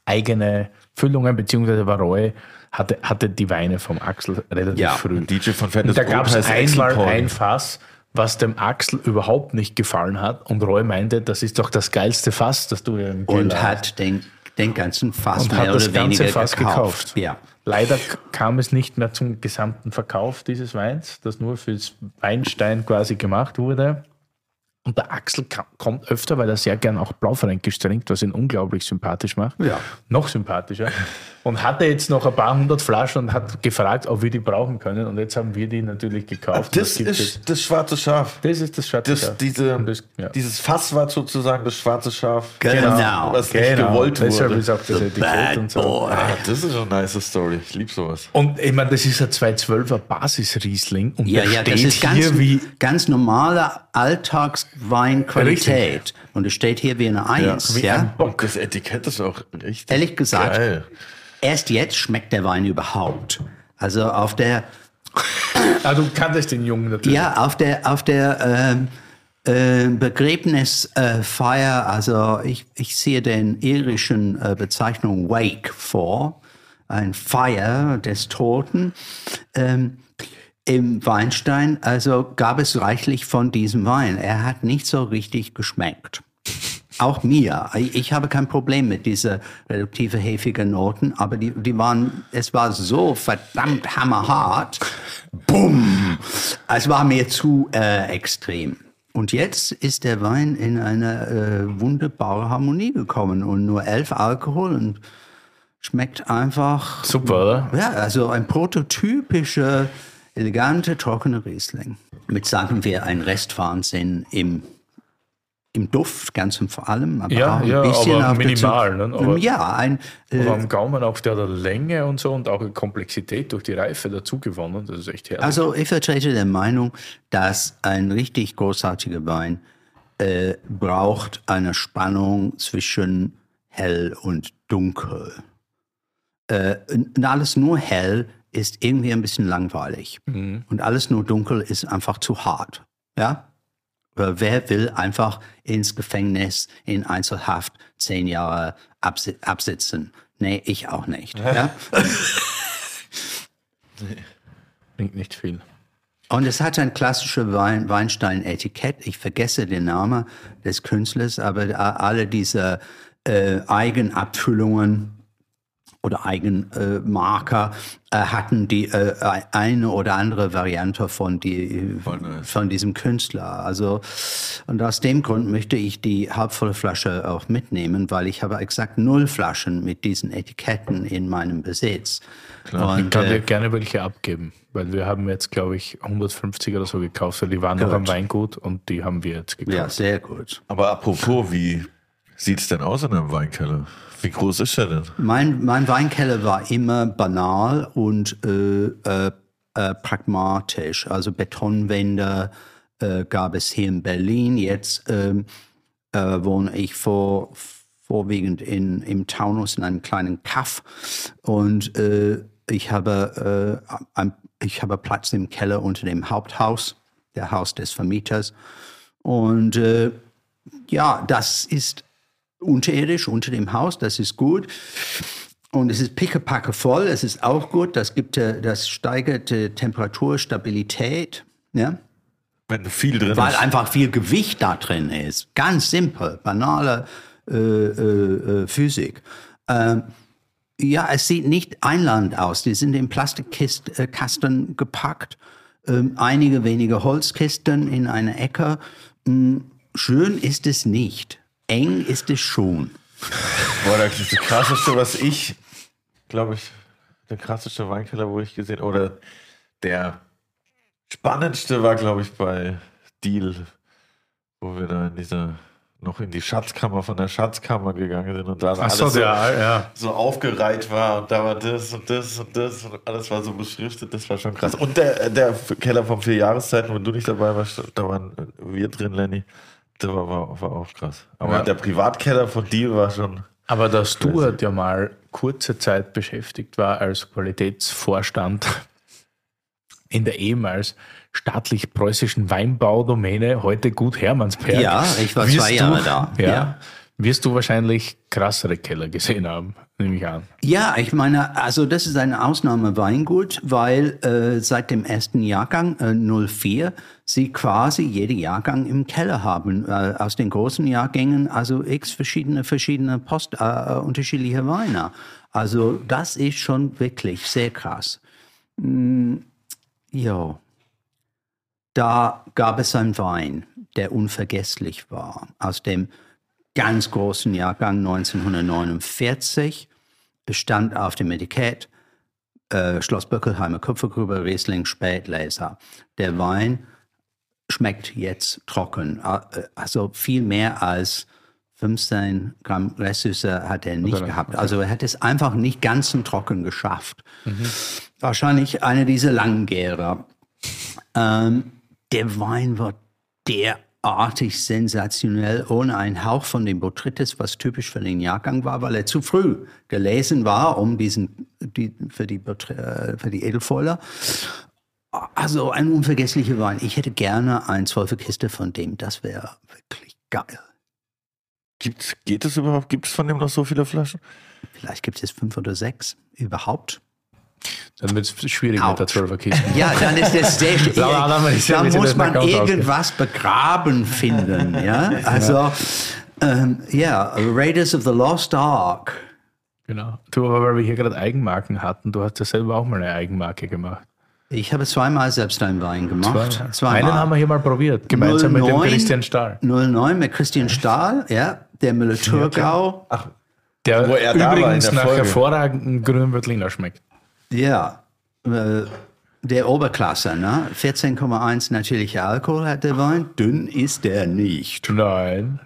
eigene Füllungen, beziehungsweise war Roy, hatte, hatte die Weine vom Axel relativ Ja, früh. DJ von Und da gab es Axel einmal Pauli. ein Fass, was dem Axel überhaupt nicht gefallen hat. Und Roy meinte, das ist doch das geilste Fass, das du im und Keller hast. hat den, den ganzen Fass und mehr hat das oder ganze weniger Fass gekauft. gekauft. Ja. Leider kam es nicht mehr zum gesamten Verkauf dieses Weins, das nur fürs Weinstein quasi gemacht wurde. Und der Axel kommt öfter, weil er sehr gern auch Blaufränkisch trinkt, was ihn unglaublich sympathisch macht. Ja. Noch sympathischer. Und hatte jetzt noch ein paar hundert Flaschen und hat gefragt, ob wir die brauchen können. Und jetzt haben wir die natürlich gekauft. Das gibt ist es- das schwarze Schaf. das ist das Schwarze Das, Schaf. diese, das- ja. Dieses Fass war sozusagen das schwarze Schaf. Genau. Was nicht Genau, gewollt deshalb wurde. ist auch das Etikett und so. Ah, das ist schon eine nice Story. Ich liebe sowas. Und ich meine, das ist ein 212er Basisriesling und Ja, der ja, das ist ganz, hier wie ganz normale Alltagsweinqualität. Und es steht hier wie eine Eins. wie Ja, ein Und das Etikett ist auch richtig Ehrlich gesagt, geil. erst jetzt schmeckt der Wein überhaupt. Also auf der, Ah, du kanntest den Jungen natürlich. ja, auf der, auf der ähm, äh, Begräbnisfeier, also ich, ich sehe den irischen äh, Bezeichnung Wake vor, ein Feier des Toten. Ähm, Im Weinstein, also gab es reichlich von diesem Wein. Er hat nicht so richtig geschmeckt. Auch mir. Ich habe kein Problem mit dieser reduktive hefige Noten, aber die, die waren, es war so verdammt hammerhart. Bumm! Es war mir zu äh, extrem. Und jetzt ist der Wein in eine äh, wunderbare Harmonie gekommen und nur elf Alkohol und schmeckt einfach Super, oder? ja, also ein prototypischer, elegante, trockene Riesling. Mit, sagen wir, ein Restwahnsinn im, im Duft, ganz und vor allem. Aber Ja, auch ein ja, bisschen aber auf minimal, ne? Aber- ja, ein, Aber äh, am Gaumen auch der, Länge und so und auch Komplexität durch die Reife dazu gewonnen. Das ist echt herrlich. also ich vertrete der Meinung, dass ein richtig großartiger Wein äh, braucht eine Spannung zwischen hell und dunkel. Äh, und alles nur hell ist irgendwie ein bisschen langweilig. Und alles nur dunkel ist einfach zu hart. Ja? Weil Wer will einfach ins Gefängnis, in Einzelhaft zehn Jahre absi absitzen? Nee, ich auch nicht. Ja? Bringt nicht viel. Und es hat ein klassisches Wein, Weinstein-Etikett. Ich vergesse den Namen des Künstlers, aber alle diese äh, Eigenabfüllungen oder Eigenmarker äh, hatten die äh, eine oder andere Variante von, die, von diesem Künstler. Also und aus dem Grund möchte ich die halbvolle Flasche auch mitnehmen, weil ich habe exakt null Flaschen mit diesen Etiketten in meinem Besitz. Ich Und, kann dir äh, gerne welche abgeben, weil wir haben jetzt, glaube ich, 150 oder so gekauft, weil die waren noch Gut. am Weingut und die haben wir jetzt gekauft. ja, sehr gut. Aber apropos, wie sieht es denn aus in einem Weinkeller? Wie groß ist der denn? Mein, mein Weinkeller war immer banal und äh, äh, äh, pragmatisch. Also Betonwände äh, gab es hier in Berlin. Jetzt ähm, äh, wohne ich vor, vorwiegend in, im Taunus in einem kleinen Kaff und äh, ich habe, ein, ich habe Platz im Keller unter dem Haupthaus, der Haus des Vermieters. Und ja, das ist unterirdisch unter dem Haus, das ist gut. Und es ist pickepacke voll, es ist auch gut, das, gibt, äh, das steigert äh, Temperaturstabilität. Ja? Wenn viel drin Weil ist. einfach viel Gewicht da drin ist. Ganz simpel, banale äh, äh, äh, Physik. Ähm, ja, es sieht nicht einladend aus. Die sind in Plastikkasten gepackt. Ähm, einige wenige Holzkisten in einer Ecke. Mm, schön ist es nicht. Eng ist es schon. Boah, das ist das krasseste, was ich, glaube ich, der krasseste Weinkeller, wo ich gesehen oder der spannendste war, glaube ich, bei Deal, wo wir da in dieser noch in die Schatzkammer von der Schatzkammer gegangen sind und da Ach alles so, so, ja. so aufgereiht war und da war das und das und das und alles war so beschriftet, das war schon krass. Und der, der Keller von vier Jahreszeiten, wo du nicht dabei warst, da waren wir drin, Lenny, der war, war, war auch krass. Aber Ja. der Privatkeller von Deal war schon Aber der Stuart ja mal kurze Zeit beschäftigt war als Qualitätsvorstand in der ehemals staatlich-preußischen Weinbaudomäne, heute Gut Hermannsberg. Ja, ich war zwei du- Jahre da. Ja, Ja. Wirst du wahrscheinlich krassere Keller gesehen haben, nehme ich an. Ja, ich meine, also das ist ein Ausnahmeweingut, weil äh, seit dem ersten Jahrgang äh, 04 sie quasi jede Jahrgang im Keller haben. Äh, aus den großen Jahrgängen also x verschiedene verschiedene Post äh, unterschiedliche Weine. Also das ist schon wirklich sehr krass. Mm, ja. Da gab es einen Wein, der unvergesslich war, aus dem ganz großen Jahrgang 1949. Es stand auf dem Etikett äh, Schloss Böckelheimer Kupfergrube Riesling Spätleser. Der Wein schmeckt jetzt trocken. Äh, Also viel mehr als 15 Gramm Restsüße hat er nicht Okay. gehabt. Also er hat es einfach nicht ganz und trocken geschafft. Wahrscheinlich eine dieser Langgärer. Ähm, der Wein war derartig sensationell, ohne einen Hauch von dem Botrytis, was typisch für den Jahrgang war, weil er zu früh gelesen war, um diesen, die, für, die, äh, für die Edelfäuler. Also ein unvergesslicher Wein. Ich hätte gerne eine zwölfe Kiste von dem. Das wäre wirklich geil. Gibt's, geht es überhaupt? Gibt es von dem noch so viele Flaschen? Vielleicht gibt es fünf oder sechs überhaupt. Dann wird es schwierig mit der Ouch. 12er Kiste. Ja, dann ist das sehr Da- da- muss man irgendwas begraben finden. Ja, also ähm, ja, Raiders of the Lost Ark. Genau. Du, aber weil wir hier gerade Eigenmarken hatten, du hast ja selber auch mal eine Eigenmarke gemacht. Ich habe zweimal selbst einen Wein gemacht. Zweimal. Einen haben wir hier mal probiert, gemeinsam mit dem 09 Christian Stahl. 09 mit Christian Stahl, ja, der Müller-Thurgau. Der Wo er da war in übrigens der nach Folge. hervorragenden grünen Veltliner schmeckt. Ja, äh, der Oberklasse, ne? 14,1 natürlicher Alkohol hat der Wein. Dünn ist der nicht. Nein.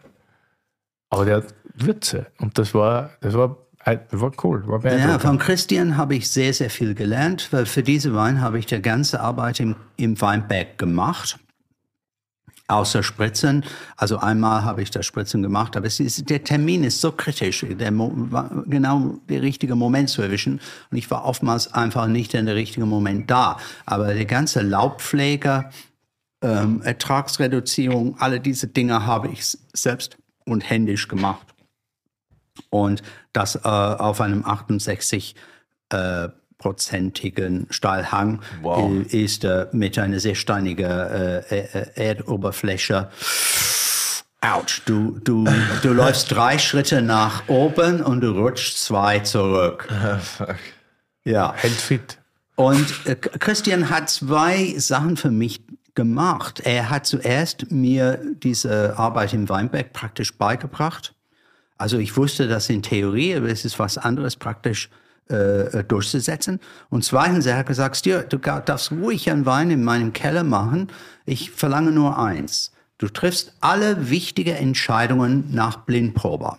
Aber der hat Würze. Und das war, das war, das war cool. War Ja, von Christian habe ich sehr, sehr viel gelernt, weil für diese Wein habe ich die ganze Arbeit im, im Weinberg gemacht. Außer Spritzen. Also einmal habe ich das Spritzen gemacht, aber ist, der Termin ist so kritisch, genau der richtige Moment zu erwischen. Und ich war oftmals einfach nicht in der richtigen Moment da. Aber der ganze Laubpflege, ähm, Ertragsreduzierung, alle diese Dinge habe ich selbst und händisch gemacht. Und das äh, auf einem 68 äh, prozentigen Steilhang Wow. äh, ist äh, mit einer sehr steinigen äh, äh, Erdoberfläche. Autsch, du, du, du läufst drei Schritte nach oben und du rutschst zwei zurück. Ja. Hält fit. Und äh, Christian hat zwei Sachen für mich gemacht. Er hat zuerst mir diese Arbeit im Weinberg praktisch beigebracht. Also ich wusste das in Theorie, aber es ist was anderes praktisch äh, durchzusetzen. Und zweitens, er hat gesagt, Stuart, du darfst ruhig einen Wein in meinem Keller machen. Ich verlange nur eins. Du triffst alle wichtigen Entscheidungen nach Blindprobe.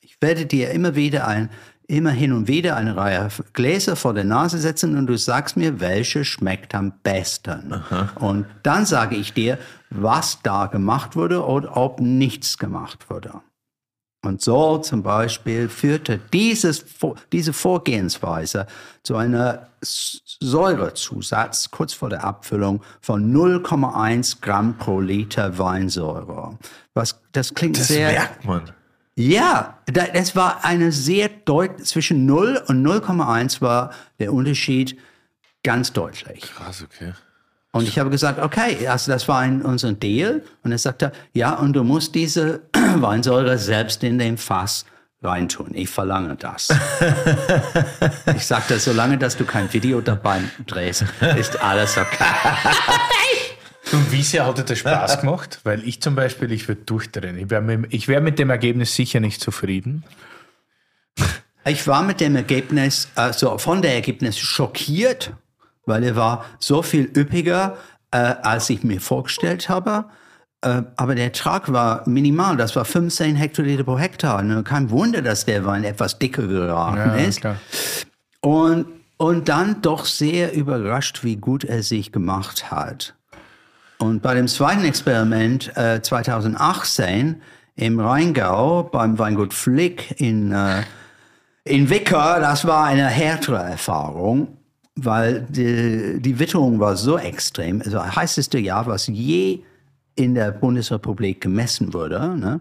Ich werde dir immer wieder ein, immer hin und wieder eine Reihe Gläser vor der Nase setzen und du sagst mir, welche schmeckt am besten. Und dann sage ich dir, was da gemacht wurde oder ob nichts gemacht wurde. Und so zum Beispiel führte dieses, diese Vorgehensweise zu einer Säurezusatz kurz vor der Abfüllung von 0,1 Gramm pro Liter Weinsäure. Was, das klingt Das sehr. merkt man. Ja, da- das war eine sehr deutlich, zwischen 0 und 0,1 war der Unterschied ganz deutlich. Krass, okay. Und ich habe gesagt, okay, also das war ein, unser Deal. Und er sagte, ja, und du musst diese Weinsäure selbst in den Fass reintun. Ich verlange das. ich sagte, solange, dass du kein Video dabei drehst, ist alles okay. Und wie sehr hat dir das Spaß gemacht? Weil ich zum Beispiel, ich würde durchdrehen. Ich wäre mit, wär mit dem Ergebnis sicher nicht zufrieden. Ich war mit dem Ergebnis, also von der Ergebnis schockiert, weil er war so viel üppiger, äh, als ich mir vorgestellt habe. Äh, aber der Ertrag war minimal. Das war 15 Hektoliter pro Hektar. Ne? Kein Wunder, dass der Wein etwas dicker geraten ist. klar. Und, und dann doch sehr überrascht, wie gut er sich gemacht hat. Und bei dem zweiten Experiment äh, 2018 im Rheingau beim Weingut Flick in, äh, in Wicker, das war eine härtere Erfahrung, weil die, die Witterung war so extrem. Also heißeste Jahr, was je in der Bundesrepublik gemessen wurde. Ne?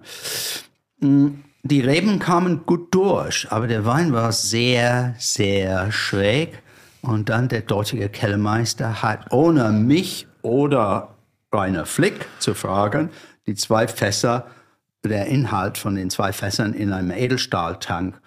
Die Reben kamen gut durch, aber der Wein war sehr, sehr schräg. Und dann der dortige Kellermeister hat ohne mich oder Rainer Flick zu fragen, die zwei Fässer, der Inhalt von den zwei Fässern in einem Edelstahltank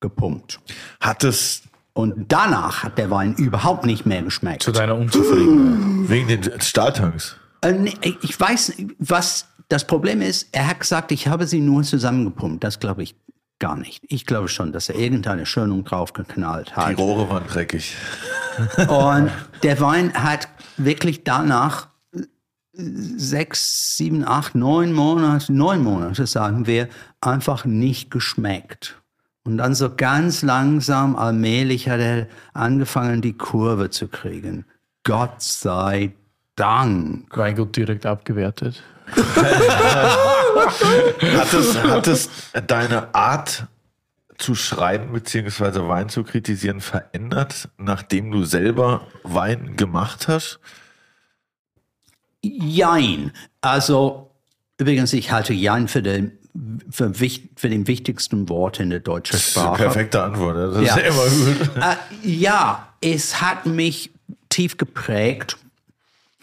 gepumpt. Hat es Und danach hat der Wein überhaupt nicht mehr geschmeckt. Zu deiner Unzufriedenheit. wegen den Stahltanks? Äh, ich weiß, was das Problem ist. Er hat gesagt, ich habe sie nur zusammengepumpt. Das glaube ich gar nicht. Ich glaube schon, dass er irgendeine Schönung draufgeknallt Die hat. Rohre waren dreckig. Und der Wein hat wirklich danach sechs, sieben, acht, neun Monate, neun Monate, sagen wir, einfach nicht geschmeckt. Und dann so ganz langsam, allmählich hat er angefangen, die Kurve zu kriegen. Gott sei Dank. Weingut direkt abgewertet. Hat es, hat es deine Art zu schreiben bzw. Wein zu kritisieren verändert, nachdem du selber Wein gemacht hast? Jein. Also, übrigens, ich halte Jein für den, für, für den wichtigsten Wort in der deutschen Das ist eine Sprache. perfekte Antwort. Das Ja. ja immer gut. Äh, ja, es hat mich tief geprägt,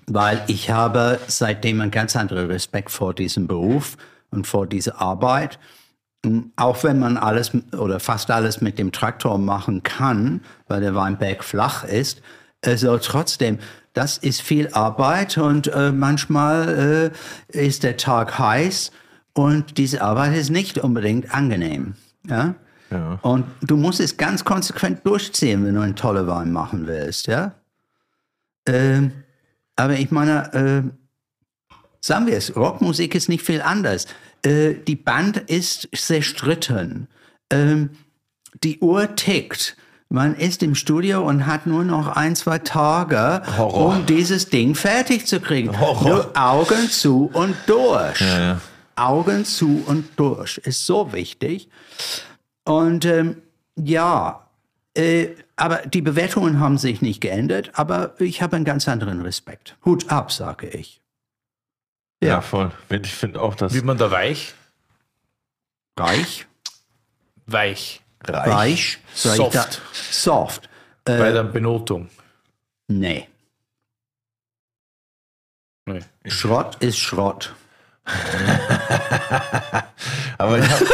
weil ich habe seitdem einen ganz anderen Respekt vor diesem Beruf und vor dieser Arbeit. Und Auch wenn man alles oder fast alles mit dem Traktor machen kann, weil der Weinberg flach ist, also trotzdem, das ist viel Arbeit und äh, manchmal äh, ist der Tag heiß und diese Arbeit ist nicht unbedingt angenehm. Ja? Ja. Und du musst es ganz konsequent durchziehen, wenn du einen tollen Wein machen willst, ja? Ähm, aber ich meine, äh, sagen wir es, Rockmusik ist nicht viel anders. Äh, die Band ist zerstritten. Ähm, die Uhr tickt. Man ist im Studio und hat nur noch ein, zwei Tage, Horror. um dieses Ding fertig zu kriegen. Horror. Nur Augen zu und durch. Ja, ja. Augen zu und durch ist so wichtig. Und ähm, ja, äh, aber die Bewertungen haben sich nicht geändert, aber ich habe einen ganz anderen Respekt. Hut ab, sage ich. Ja, voll. Ich finde auch, dass Wird man da weich? Reich, Weich. reich. reich, soll ich da, Soft. soft. Bei der Benotung. Nee, Nee. Schrott ist Schrott. Aber ich habe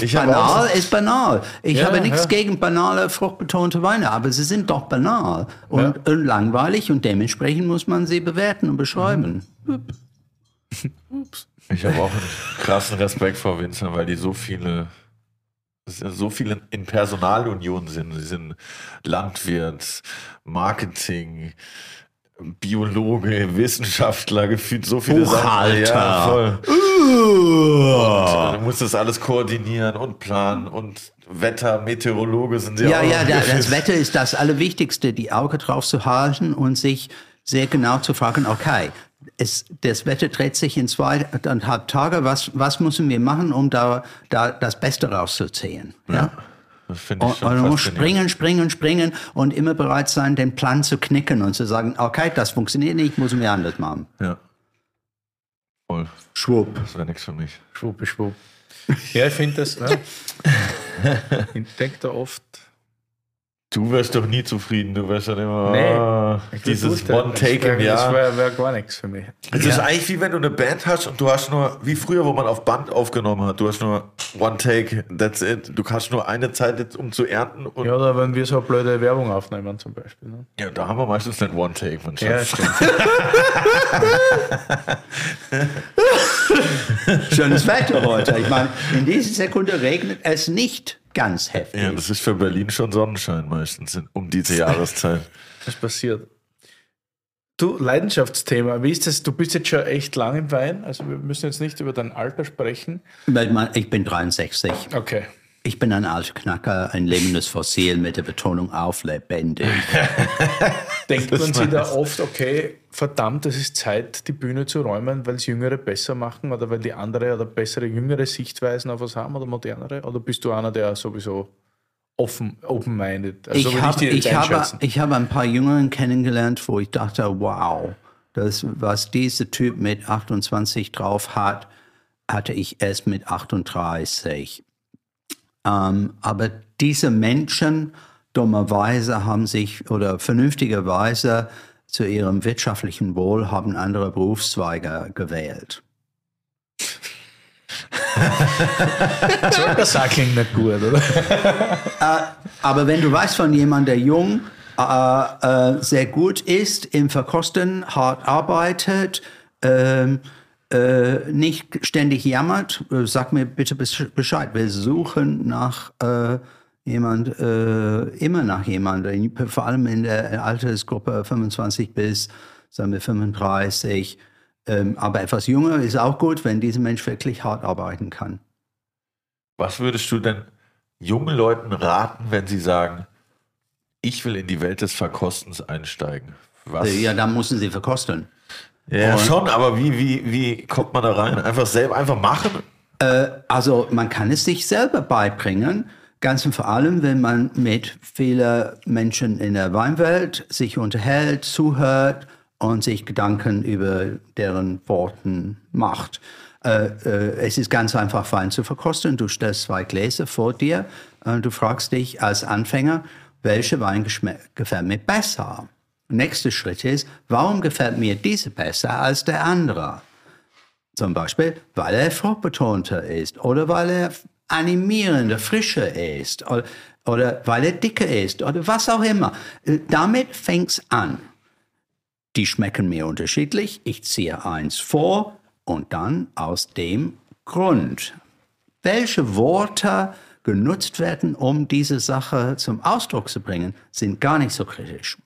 ich hab Banal ist banal. Ich Ja, habe nichts ja. gegen banale, fruchtbetonte Weine, aber sie sind doch banal und, und langweilig und dementsprechend muss man sie bewerten und beschreiben. ich hab auch einen krassen Respekt vor Winzern, weil die so viele, so viele in Personalunion sind. Sie sind Landwirt, Marketing, Biologe, Wissenschaftler, gefühlt so viele Buchhalter. Sachen. Ja, voll. Uh. Du musst das alles koordinieren und planen und Wetter, Meteorologe sind sie Ja, auch. ja, da- das Wetter ist das Allerwichtigste, die Auge drauf zu halten und sich sehr genau zu fragen, okay, es, das Wetter dreht sich in zweieinhalb Tage, was, was müssen wir machen, um da, da das Beste rauszuziehen? Ja? Das finde ich Und, schon und du musst faszinierend. springen, springen, springen und immer bereit sein, den Plan zu knicken und zu sagen, okay, das funktioniert nicht, müssen wir anders machen. Ja. Voll. Schwupp. Das wäre nichts für mich. Schwupp, schwupp. Ja, ich finde das. Ja. Ich denke da oft. Du wärst doch nie zufrieden, du wärst dann immer Nee, ah, dieses durchhalten. One-Take Das wäre wär gar nichts für mich. Es ist eigentlich wie wenn du eine Band hast und du hast nur, wie früher, wo man auf Band aufgenommen hat, du hast nur One-Take, that's it. Du hast nur eine Zeit, jetzt, um zu ernten und Ja, oder wenn wir so blöde Werbung aufnehmen zum Beispiel. Ne? ja, da haben wir meistens nicht One-Take, mein Ja, stimmt. Schönes Wetter heute. Ich meine, in dieser Sekunde regnet es nicht ganz heftig. Ja, das ist für Berlin schon Sonnenschein meistens um diese Jahreszeit. Was passiert? Du, Leidenschaftsthema, wie ist das? Du bist jetzt schon echt lang im Wein, also wir müssen jetzt nicht über dein Alter sprechen. Weil man- Ich bin 63. Okay. Ich bin ein alter Knacker, ein lebendes Fossil mit der Betonung auf lebendig. Denkt man sich da oft, okay, verdammt, es ist Zeit, die Bühne zu räumen, weil es Jüngere besser machen oder weil die andere oder bessere jüngere Sichtweisen auf was haben oder modernere? Oder bist du einer, der sowieso offen, open-minded? Also so ich die jetzt ich habe, ich habe ein paar Jüngeren kennengelernt, wo ich dachte, wow, das, was dieser Typ mit 28 drauf hat, hatte ich erst mit 38. Ähm, aber diese Menschen dummerweise haben sich oder vernünftigerweise zu ihrem wirtschaftlichen Wohl haben andere Berufszweige gewählt. Das klingt nicht gut, oder? Aber wenn du weißt von jemandem, der jung, äh, äh, sehr gut ist im Verkosten, hart arbeitet, ähm, äh, nicht ständig jammert, äh, sag mir bitte besch- Bescheid. Wir suchen nach äh, jemand, äh, immer nach jemandem, vor allem in der Altersgruppe 25 bis, sagen wir, 35. Ähm, aber etwas jünger ist auch gut, wenn dieser Mensch wirklich hart arbeiten kann. Was würdest du denn jungen Leuten raten, wenn sie sagen, ich will in die Welt des Verkostens einsteigen? Was? Äh, Ja, da müssen sie verkosten. Ja, Und- schon, aber wie, wie, wie kommt man da rein? Einfach selber, einfach machen? Also man kann es sich selber beibringen, ganz und vor allem, wenn man mit vielen Menschen in der Weinwelt sich unterhält, zuhört und sich Gedanken über deren Worten macht. Äh, äh, es ist ganz einfach, Wein zu verkosten. Du stellst zwei Gläser vor dir und du fragst dich als Anfänger, welcher Wein gefällt mir besser? Nächster Schritt ist, warum gefällt mir dieser besser als der andere? Zum Beispiel, weil er fruchtbetonter ist oder weil er animierender, frischer ist oder, oder weil er dicker ist oder was auch immer. Äh, Damit fängt's an. Die schmecken mir unterschiedlich. Ich ziehe eins vor und dann aus dem Grund. Welche Worte genutzt werden, um diese Sache zum Ausdruck zu bringen, sind gar nicht so kritisch.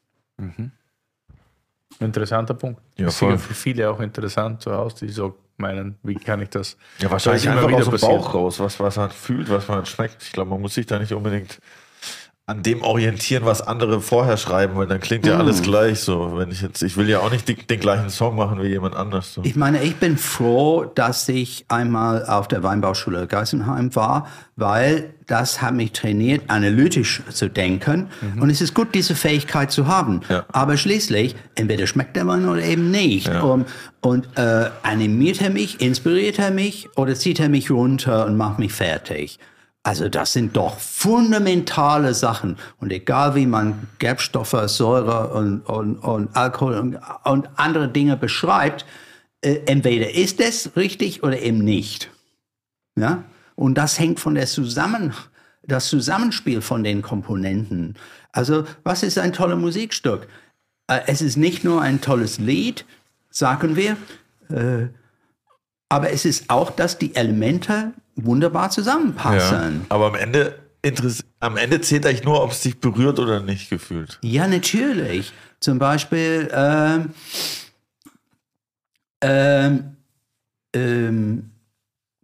Interessanter Punkt. Ja, Das ist sicher für viele auch interessant zu Hause, die so meinen, wie kann ich das? Ja, wahrscheinlich es einfach immer aus dem wieder passiert. Bauch raus, was, was man fühlt, was man schmeckt. Ich glaube, man muss sich da nicht unbedingt an dem orientieren, was andere vorher schreiben, weil dann klingt ja alles gleich so. Wenn ich jetzt, ich will ja auch nicht die, den gleichen Song machen wie jemand anders. So. Ich meine, ich bin froh, dass ich einmal auf der Weinbauschule Geisenheim war, weil das hat mich trainiert, analytisch zu denken. Und es ist gut, diese Fähigkeit zu haben. Ja. Aber schließlich, entweder schmeckt der Wein oder eben nicht. Ja. Und, und äh, animiert er mich, inspiriert er mich oder zieht er mich runter und macht mich fertig. Also das sind doch fundamentale Sachen. Und egal wie man Gerbstoffe, Säure und, und, und Alkohol und, und andere Dinge beschreibt, äh, entweder ist es richtig oder eben nicht. Ja? Und das hängt von der Zusammen, das Zusammenspiel von den Komponenten. Also was ist ein tolles Musikstück? Äh, es ist nicht nur ein tolles Lied, sagen wir, äh, aber es ist auch, dass die Elemente wunderbar Ja. zusammenpassen. Aber am Ende am Ende zählt eigentlich nur, ob es dich berührt oder nicht gefühlt. Ja, natürlich. Zum Beispiel ähm, ähm, ähm,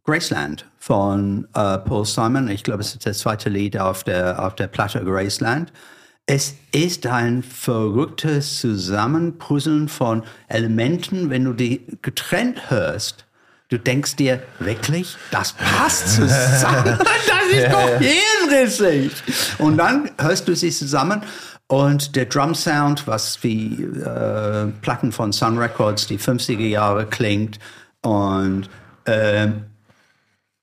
Graceland von äh, Paul Simon. Ich glaube, es ist das zweite Lied auf der, auf der Platte Graceland. Es ist ein verrücktes Zusammenpuzzeln von Elementen, wenn du die getrennt hörst. Du denkst dir, wirklich, das passt zusammen. Das ist doch hirnrissig. Und dann hörst du sie zusammen und der Drum Sound, was wie äh, Platten von Sun Records, die 50er Jahre klingt und ähm,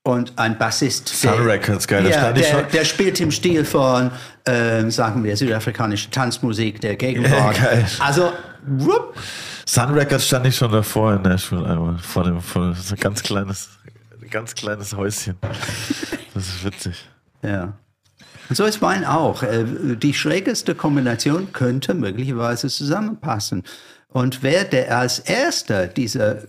und ein Bassist. Sun Records, geil, Ja, der, der spielt im Stil von, ähm, sagen wir, südafrikanische Tanzmusik der Gegenwart. Ja. Also, whoop, Sun Records stand ich schon davor in Nashville einmal. Vor dem, vor so ein ganz kleines, ganz kleines Häuschen. Das ist witzig. ja. Und so ist Wein auch. Äh, Die schrägeste Kombination könnte möglicherweise zusammenpassen. Und wer der als erster diese,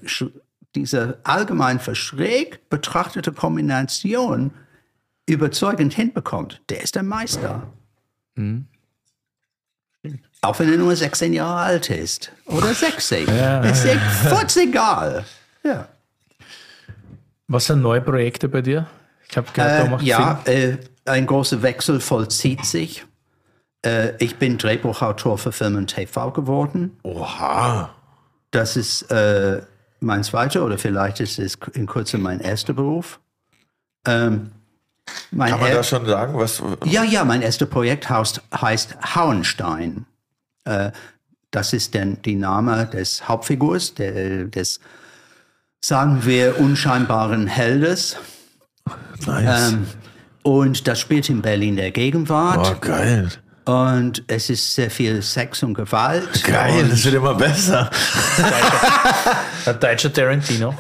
diese allgemein für schräg betrachtete Kombination überzeugend hinbekommt, der ist der Meister. Auch wenn er nur 16 Jahre alt ist. Oder 60. ist ja furzegal. Ja. Was sind neue Projekte bei dir? Ich habe gehört, Äh, machst ja, äh, ein großer Wechsel vollzieht sich. Äh, ich bin Drehbuchautor für Film und TV geworden. Oha. Das ist äh, mein zweiter oder vielleicht ist es in Kürze mein erster Beruf. Ähm, mein Kann man er- da schon sagen, was. ja, ja, mein erster Projekt heißt, heißt Hauenstein. Äh, das ist denn die Name des Hauptfigurs, der, des, sagen wir, unscheinbaren Heldes. Nice. Ähm, und das spielt in Berlin der Gegenwart. oh, geil. Und es ist sehr viel Sex und Gewalt. Geil, das wird immer besser. Ein deutscher Tarantino.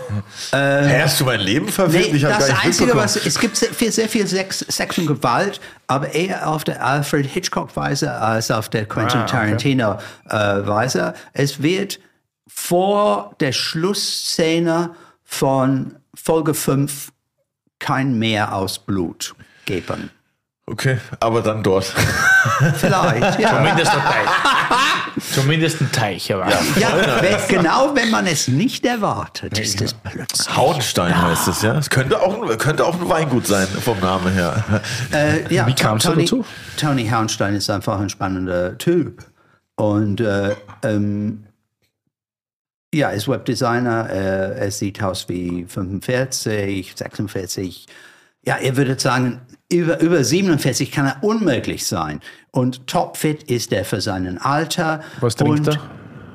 Hä, hast du mein Leben verfilmt? Nee, ich das gar nicht Einzige, was es gibt sehr viel, sehr viel Sex, Sex und Gewalt, aber eher auf der Alfred Hitchcock-Weise als auf der Quentin Ah, okay. Tarantino-Weise. es wird vor der Schlussszene von Folge 5 kein Meer aus Blut geben. Okay, aber dann dort. Vielleicht, ja. Zumindest ein Teich. Zumindest ein Teich, aber. ja wenn, genau wenn man es nicht erwartet, ist es plötzlich. Hauenstein heißt es, ja. Es könnte auch, ein- könnte auch ein Weingut sein, vom Namen her. Äh, ja, Wie kamst du Tony, dazu? Tony Hauenstein ist einfach ein spannender Typ. Und äh, ähm, ja, er ist Webdesigner, er, er sieht aus wie 45, 46. Ja, er würde sagen, über, über 47 kann er unmöglich sein. Und topfit ist er für seinen Alter. Was trinkt und, er?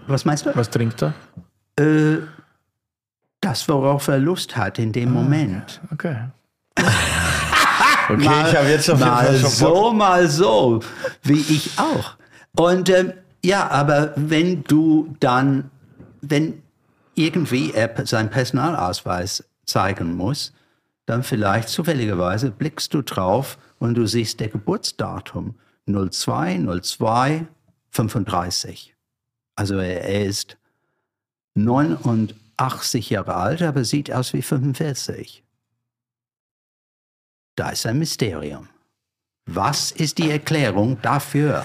Was meinst du? Was trinkt er? Äh, das, worauf er Lust hat in Ah. dem Moment. Okay. Okay, ich habe jetzt auf jeden mal Fall schon Bock. so, mal so, wie ich auch. Und ähm, ja, aber wenn du dann, wenn irgendwie er seinen Personalausweis zeigen muss, dann vielleicht zufälligerweise blickst du drauf und du siehst der Geburtsdatum 02 02 35. Also er, ist 89 Jahre alt, aber sieht aus wie 45. Da ist ein Mysterium. Was ist die Erklärung dafür?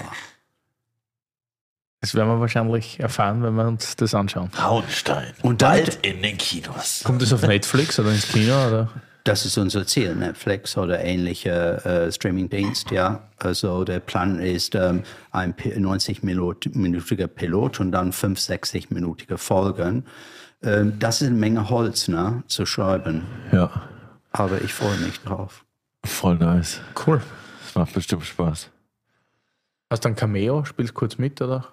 Das werden wir wahrscheinlich erfahren, wenn wir uns das anschauen. Hauenstein. Und bald in den Kinos. Kommt das auf Netflix oder ins Kino? Oder? Das ist unser Ziel, Netflix oder ähnlicher äh, Streamingdienst, ja. Also der Plan ist ähm, ein 90-minütiger Pilot und dann 5, 60-minütige Folgen. Ähm, das ist eine Menge Holz, ne, zu schreiben. Ja, Aber ich freue mich drauf. voll nice. Cool. Das macht bestimmt Spaß. Hast du ein Cameo? Spielst kurz mit, oder?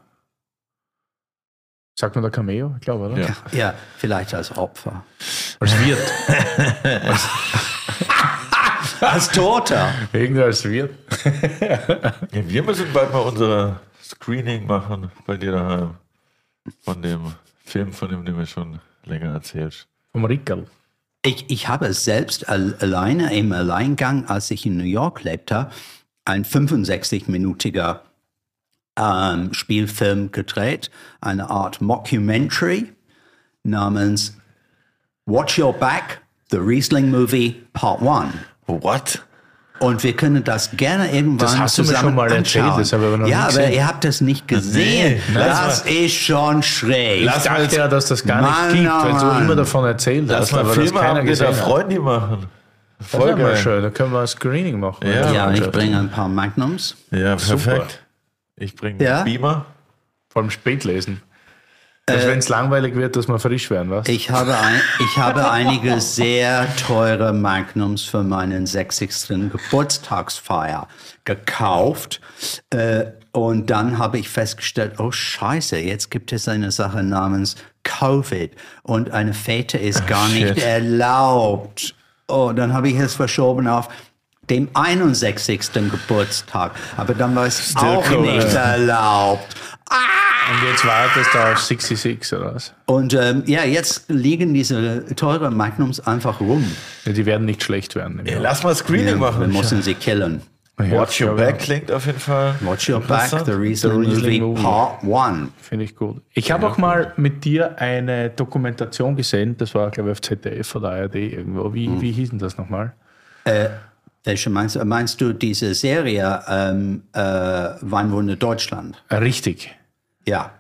Sagt man da Cameo? Ich glaube, oder? Ja. Ja, vielleicht als Opfer. Als Wirt. Als Toter. Irgendwer als Wirt. Ja, wir müssen bald mal unser Screening machen bei dir daheim. Von dem Film, von dem du mir schon länger erzählst. Vom Rickerl. Ich, ich habe selbst al alleine im Alleingang, als ich in New York lebte, ein 65-minütiger ähm, Spielfilm gedreht, eine Art Mockumentary namens Watch Your Back, The Riesling Movie Part 1. What? Und wir können das gerne irgendwann Das hast du mir zusammen schon mal erzählt, anschauen. das habe ich aber noch ja, aber ihr habt das nicht gesehen. Nee, lass das ist schon schräg. Ich dachte ja, dass das gar Mann, nicht gibt, weil du Mann. immer davon erzählt Lass hast, mal aber das Filme keiner haben, die da gesehen hat. Freunde machen. Das Voll mal geil. schön, da können wir ein Screening machen. Ja. ja, ich bringe ein paar Magnums. Ja, Super. Ich bringe Ja? Beamer. Vor allem spät lesen. Dass, wenn es langweilig wird, dass wir frisch werden, was? Ich habe, ein, ich habe einige sehr teure Magnums für meinen 60. Geburtstagsfeier gekauft. Äh, und dann habe ich festgestellt, oh Scheiße, jetzt gibt es eine Sache namens Covid und eine Fete ist gar nicht shit. erlaubt. Oh, dann habe ich es verschoben auf dem 61. Geburtstag. Aber dann war es auch cool, nicht ja. erlaubt. Und jetzt wartest du auf 66 oder was? Und ähm, ja, jetzt liegen diese teuren Magnums einfach rum. Ja, die werden nicht schlecht werden. Ja, lass mal Screening Wir machen. müssen sie killen. Ja, Watch Your ja, Back klingt auf jeden Fall. Watch Your Back. The Riesling, The Riesling Movie. Part 1. Finde ich gut. Ich habe auch mal mit dir eine Dokumentation gesehen, das war, glaube ich, auf ZDF oder ARD irgendwo. Wie, Hm. wie hieß denn das nochmal? Welche meinst du? Meinst du diese Serie ähm, äh, Weinwunder Deutschland? Äh, Richtig. Ja.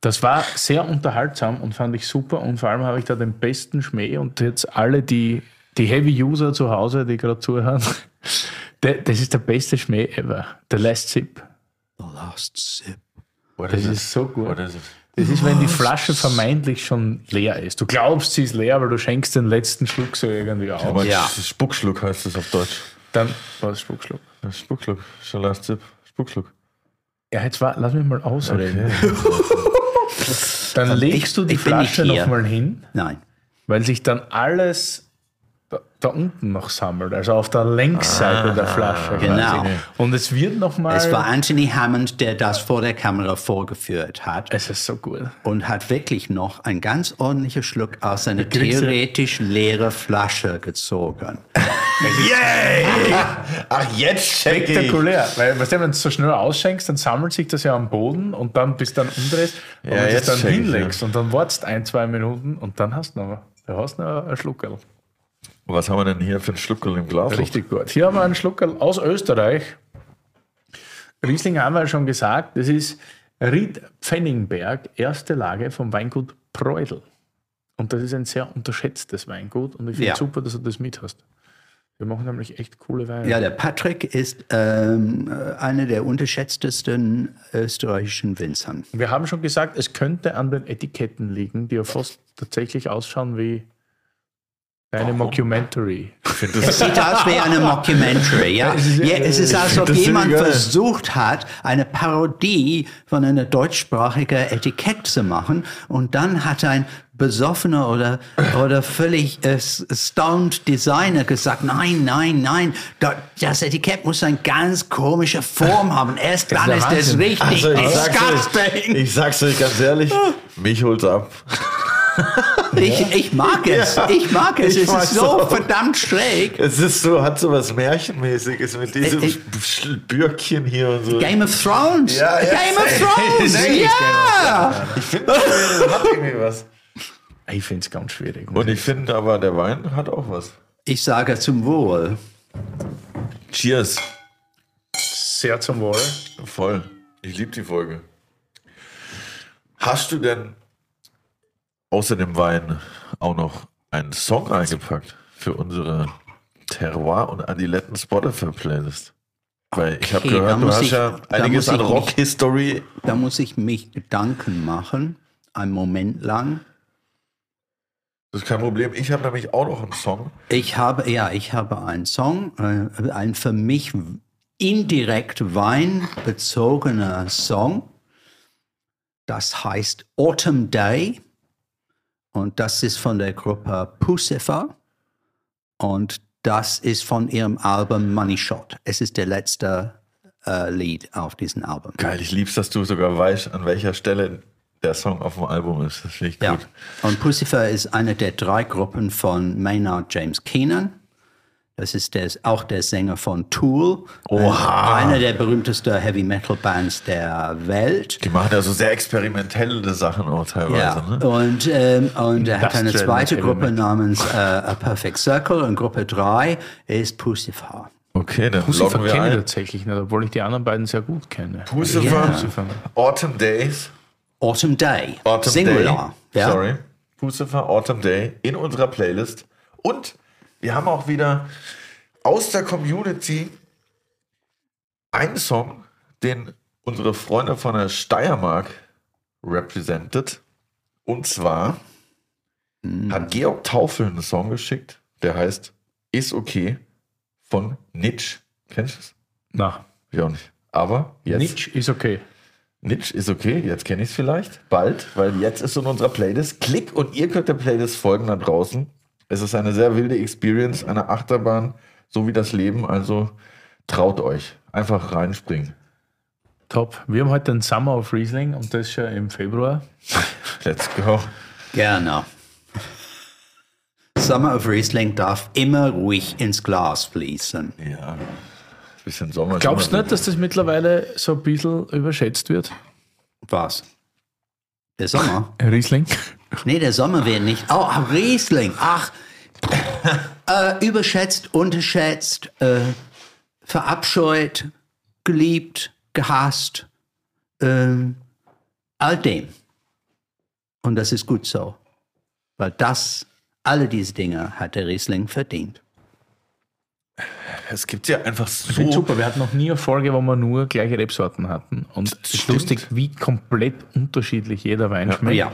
Das war sehr unterhaltsam und fand ich super. Und vor allem habe ich da den besten Schmäh und jetzt alle die, die Heavy-User zu Hause, die gerade zuhören, das ist der beste Schmäh ever. The Last Sip. The Last Sip. What Das is it? ist so gut. What is it? Das ist, wenn die Flasche vermeintlich schon leer ist. Du glaubst, sie ist leer, aber du schenkst den letzten Schluck so irgendwie auf. Aber Ja. Spuckschluck heißt es auf Deutsch. Dann war es Spuckschluck. Spuckschluck. Schon last Sip. Spuckschluck. Ja, jetzt war, lass mich mal ausreden. Dann legst du die ich Flasche nochmal hin, Nein. weil sich dann alles da, unten noch sammelt, also auf der Längsseite der Flasche. Genau. Und es wird nochmal. Es war Anthony Hammond, der das vor der Kamera vorgeführt hat Es ist so gut. und hat wirklich noch ein ganz ordentlicher Schluck aus einer kriegst du- theoretisch leere Flasche gezogen. Ach, jetzt check ich. Spektakulär, weil weißt du, wenn du es so schnell ausschenkst, dann sammelt sich das ja am Boden und dann bis dann umdrehst und Ja, wenn du es jetzt dann check ich, hinlegst und dann wartest ein, zwei Minuten und dann hast du noch, da hast du noch einen Schluckerl. Was haben wir denn hier für einen Schluckel im Glas? Richtig gut. Hier haben wir einen Schluckerl aus Österreich. Riesling haben wir ja schon gesagt, das ist Ried Pfenningberg, erste Lage vom Weingut Preudel. Und das ist ein sehr unterschätztes Weingut und ich finde Ja. super, dass du das mit hast. Wir machen nämlich echt coole Weine. Ja, der Patrick ist ähm, äh, einer der unterschätztesten österreichischen Winzern. Wir haben schon gesagt, es könnte an den Etiketten liegen, die ja fast tatsächlich ausschauen wie eine Mockumentary. Es sieht aus wie eine Mockumentary, ja. ja es ist, als ob jemand versucht hat, eine Parodie von einer deutschsprachigen Etikett zu machen und dann hat ein besoffener oder, oder völlig äh, stoned Designer gesagt, nein, nein, nein, da- das Etikett muss eine ganz komische Form haben. Erst dann ist es richtig Also, ich sag's, euch, disgusting. ich sag's euch ganz ehrlich, mich holt's ab. Ich, ich mag es, Ja, ich mag es, ich es ist so auch. verdammt schräg. Es ist so, hat so was Märchenmäßiges mit diesem Ich- Sch- Bürkchen hier und so. Game of Thrones. Ja, ja, Game of. Thrones. Ja. Ich finde, das hat irgendwie was. Ich finde es ganz schwierig. Und ich finde aber, der Wein hat auch was. Ich sage zum Wohl. Cheers. Sehr zum Wohl. Voll. Ich liebe die Folge. Hast du denn außer dem Wein auch noch einen Song eingepackt für unsere Terroir- und Adiletten Spotify-Playlist? Weil ich habe Okay, gehört, du muss hast ich- ja einiges an Rock-History. Da muss ich mich Gedanken machen, einen Moment lang. Das ist kein Problem. Ich habe nämlich auch noch einen Song. Ich habe, ja, ich habe einen Song, äh, ein für mich indirekt weinbezogener Song. Das heißt Autumn Day. Und das ist von der Gruppe Pucifer. Und das ist von ihrem Album Money Shot. Es ist der letzte äh, Lied auf diesem Album. Geil, ich lieb's, dass du sogar weißt, an welcher Stelle der Song auf dem Album ist. Das finde ich Ja. gut. Und Pucifer ist eine der drei Gruppen von Maynard James Keenan. Das ist der, auch der Sänger von Tool, Oha. einer der berühmtesten Heavy Metal Bands der Welt. Die machen ja so sehr experimentelle Sachen auch teilweise. Ja, Ne? und, ähm, und er hat eine zweite Gruppe namens äh, A Perfect Circle und Gruppe 3 ist Pucifer. Okay, dann Pussifer loggen wir kenne ich ein. tatsächlich nicht, obwohl ich die anderen beiden sehr gut kenne. Pussifer, Ja. Pussifer. Autumn Days. Autumn Day. Autumn Singular. Day. Ja? Sorry. Pussifer, Autumn Day in unserer Playlist. Und wir haben auch wieder aus der Community einen Song, den unsere Freunde von der Steiermark represented. Und zwar hat Georg Taufel einen Song geschickt, der heißt Ist okay von Nitsch. Kennst du es? Na, Ich auch nicht. Aber jetzt. Nitsch ist okay. Nitsch ist okay, jetzt kenne ich es vielleicht. Bald, weil jetzt ist in unserer Playlist. Klick und ihr könnt der Playlist folgen da draußen. Es ist eine sehr wilde Experience, eine Achterbahn, so wie das Leben. Also traut euch. Einfach reinspringen. Top. Wir haben heute den Summer of Riesling und das schon im Februar. Let's go. Gerne. Summer of Riesling darf immer ruhig ins Glas fließen. Ja. Bisschen Sommer. Glaubst du nicht, dass das mittlerweile so ein bisschen überschätzt wird? Was? Der Sommer? Riesling? Nee, der Sommer wird nicht. Oh, Riesling. Ach. äh, überschätzt, unterschätzt, äh, verabscheut, geliebt, gehasst. ähm, all dem. Und das ist gut so. Weil das, alle diese Dinge hat der Riesling verdient. Es gibt ja einfach Ich finde so. super. Wir hatten noch nie eine Folge, wo wir nur gleiche Rebsorten hatten. Und es ist lustig, wie komplett unterschiedlich jeder Wein schmeckt. Ja.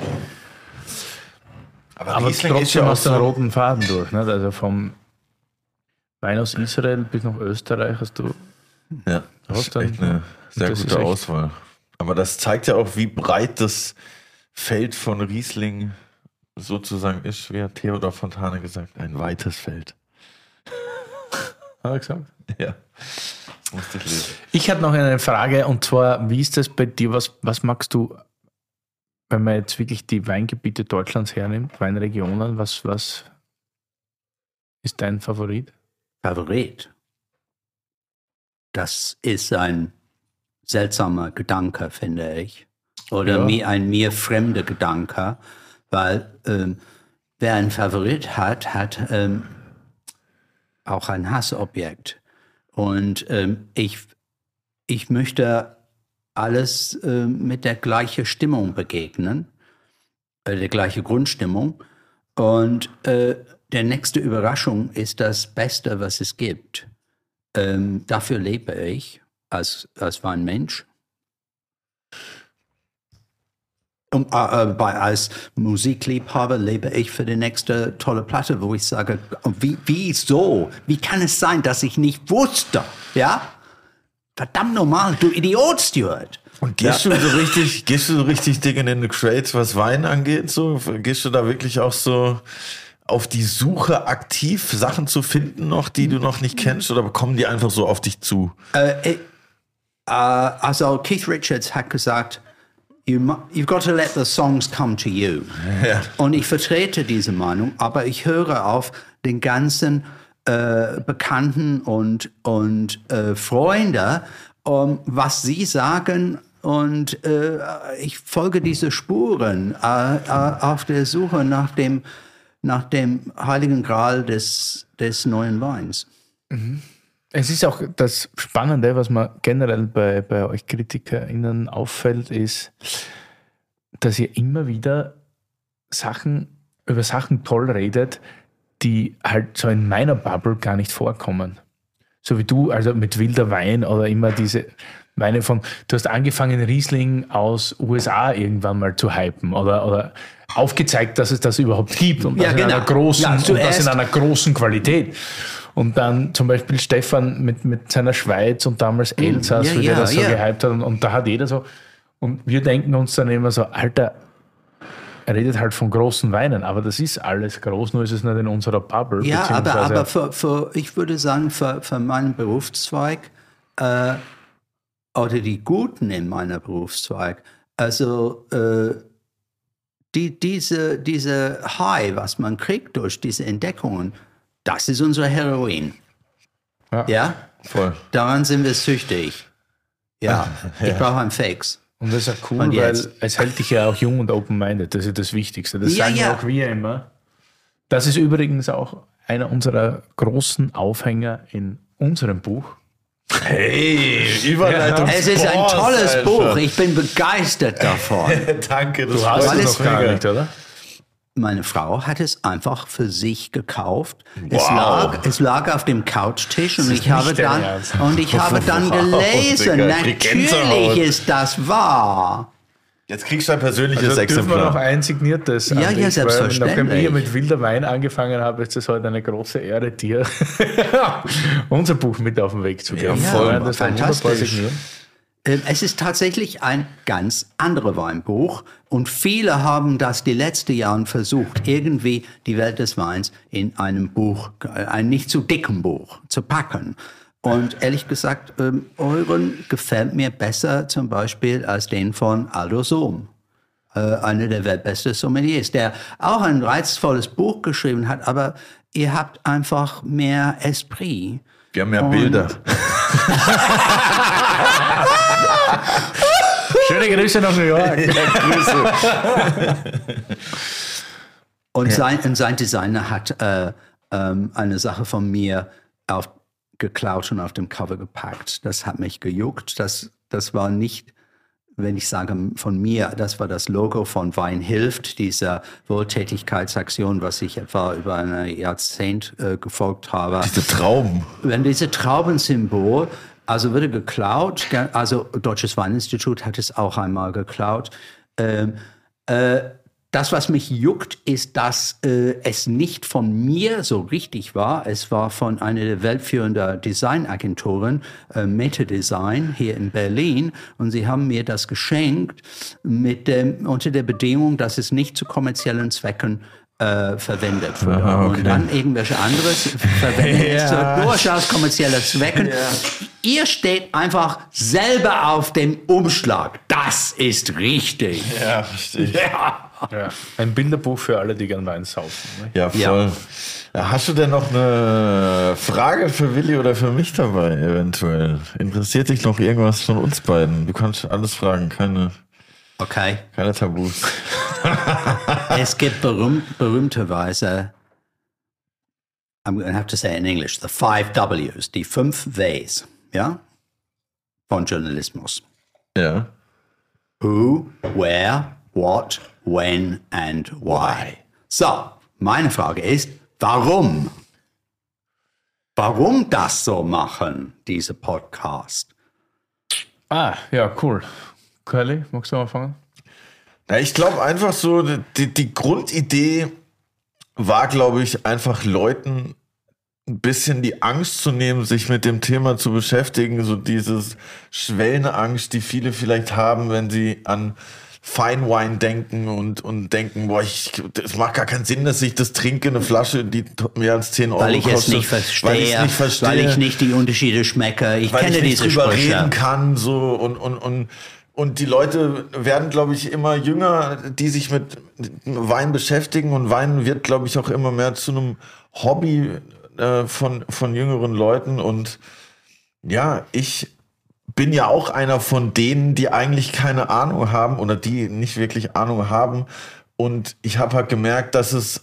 Aber, Aber Riesling ist trotzdem ja auch aus den so. roten Faden durch. Nicht? Also vom Wein aus Israel bis nach Österreich hast du. Ja, das ist echt eine sehr ist gute Auswahl. Aber das zeigt ja auch, wie breit das Feld von Riesling sozusagen ist. Wie hat Theodor Fontane gesagt? Ein weites Feld. Hat er gesagt? Ja. Ich hatte noch eine Frage und zwar, wie ist das bei dir? Was, was magst du, wenn man jetzt wirklich die Weingebiete Deutschlands hernimmt, Weinregionen, was, was ist dein Favorit? Favorit. Das ist ein seltsamer Gedanke, finde ich. Oder Ja. mir, ein mir fremder Gedanke, weil ähm, wer einen Favorit hat, hat ähm, auch ein Hassobjekt. Und ähm, ich, ich möchte alles ähm, mit der gleichen Stimmung begegnen, äh, der gleiche Grundstimmung. Und äh, der nächste Überraschung ist das Beste, was es gibt. Ähm, dafür lebe ich als, als Weinmensch. Und, äh, äh, bei, als Musikliebhaber lebe ich für die nächste tolle Platte, wo ich sage, wie, wieso? Wie kann es sein, dass ich nicht wusste? Ja? Verdammt normal, du Idiot, Stuart. Und gehst du so richtig, gehst du so richtig dick in den Crates, was Wein angeht? So gehst du da wirklich auch so auf die Suche aktiv, Sachen zu finden noch, die du noch nicht kennst, oder kommen die einfach so auf dich zu? Äh, äh, also Keith Richards hat gesagt, you, you've got to let the songs come to you. Ja. Und ich vertrete diese Meinung, aber ich höre auf den ganzen äh, Bekannten und, und äh, Freunde, um, was sie sagen. Und äh, ich folge diese Spuren äh, äh, auf der Suche nach dem, nach dem heiligen Gral des, des neuen Weins. Es ist auch das Spannende, was mir generell bei, bei euch KritikerInnen auffällt, ist, dass ihr immer wieder Sachen, über Sachen toll redet, die halt so in meiner Bubble gar nicht vorkommen. So wie du, also mit wilder Wein oder immer diese Weine von, du hast angefangen, Riesling aus USA irgendwann mal zu hypen oder, oder aufgezeigt, dass es das überhaupt gibt und Ja, das, in genau. einer großen, Ja, und das in einer großen Qualität. Und dann zum Beispiel Stefan mit, mit seiner Schweiz und damals Elsass, Mm, ja, wie der ja, das so ja. gehypt hat. Und, und da hat jeder so. Und wir denken uns dann immer so, Alter, er redet halt von großen Weinen, aber das ist alles groß, nur ist es nicht in unserer Bubble. Ja, aber, aber für, für, ich würde sagen, für, für meinen Berufszweig äh, oder die Guten in meiner Berufszweig, also äh, die, diese, diese High, was man kriegt durch diese Entdeckungen, das ist unser Heroin. Ja. Ja, Voll. daran sind wir süchtig. Ja, ich brauche einen Fix. Und das ist ja cool, weil es hält dich ja auch jung und open-minded. Das ist das Wichtigste. Das Ja, sagen ja. auch wir immer. Das ist übrigens auch einer unserer großen Aufhänger in unserem Buch. Hey, Überleitung. Es ist ein tolles Alter. Buch. Ich bin begeistert davon. Danke, das Du hast es noch gar nicht, oder? Meine Frau hat es einfach für sich gekauft. Es, Wow. lag, es lag auf dem Couchtisch und ich habe dann Ernst. und ich habe dann Wow, gelesen. Gänsehaut. Natürlich ist das wahr. Jetzt kriegst du ein persönliches Also dürfen wir noch Exemplar. ein signiertes Ja, ja, anlegen, weil selbstverständlich. Nachdem ich mit wilder Wein angefangen habe, ist es heute eine große Ehre, dir unser Buch mit auf den Weg zu geben. Ja, voll, das war wunderbar fantastisch. Ähm, Es ist tatsächlich ein ganz anderes Weinbuch und viele haben das die letzten Jahre versucht, irgendwie die Welt des Weins in einem Buch, äh, ein nicht zu dicken Buch zu packen. Und ehrlich gesagt, ähm, euren gefällt mir besser zum Beispiel als den von Aldo Sohm. Äh, einer der weltbesten Sommeliers, der auch ein reizvolles Buch geschrieben hat, aber ihr habt einfach mehr Esprit. Wir haben ja Bilder. Schöne Grüße nach New York. Und sein, und sein Designer hat äh, ähm, eine Sache von mir auf, geklaut und auf dem Cover gepackt. Das hat mich gejuckt. Das, das war nicht, wenn ich sage von mir, das war das Logo von Wein hilft, dieser Wohltätigkeitsaktion, was ich etwa über ein Jahrzehnt äh, gefolgt habe Diese Trauben. wenn diese Traubensymbol, also wurde geklaut, ge- also Deutsches Weininstitut hat es auch einmal geklaut. Ähm, äh, das, was mich juckt, ist, dass äh, es nicht von mir so richtig war. Es war von einer der weltführenden Designagenturen, äh, Meta Design, hier in Berlin. Und sie haben mir das geschenkt mit dem, unter der Bedingung, dass es nicht zu kommerziellen Zwecken äh, verwendet wird. Und dann irgendwelche anderes verwendet es zu durchaus kommerzielle Zwecken. Ihr steht einfach selber auf dem Umschlag. Das ist richtig. Ja, richtig. Ja. Ein Bilderbuch für alle, die gern Wein saufen. Ne? Ja, voll. Ja. Hast du denn noch eine Frage für Willi oder für mich dabei, eventuell? Interessiert dich noch irgendwas von uns beiden? Du kannst alles fragen, keine, Okay. keine Tabus. Es gibt berühm, berühmterweise, I'm going to have to say in English, the five W's, die fünf Ws, ja, von Journalismus. Ja. Who, where, what, when and why. So, meine Frage ist, warum? Warum das so machen, diese Podcast? Ah, ja, cool. Curly, magst du mal fangen? Ja, ich glaube einfach so, die, die Grundidee war, glaube ich, einfach Leuten ein bisschen die Angst zu nehmen, sich mit dem Thema zu beschäftigen, so dieses schwellende Angst, die viele vielleicht haben, wenn sie an Fine Wine denken und, und denken, boah, ich, es macht gar keinen Sinn, dass ich das trinke, eine Flasche, die mehr als 10 Euro Weil ich es kostet. nicht verstehe, Weil ich es nicht verstehe. weil ich nicht die Unterschiede schmecke. Ich weil kenne ich nicht diese drüber Sprüche. reden kann, so und, und, und, und die Leute werden, glaube ich, immer jünger, die sich mit Wein beschäftigen und Wein wird, glaube ich, auch immer mehr zu einem Hobby äh, von, von jüngeren Leuten und ja, ich bin ja auch einer von denen, die eigentlich keine Ahnung haben oder die nicht wirklich Ahnung haben. Und ich habe halt gemerkt, dass es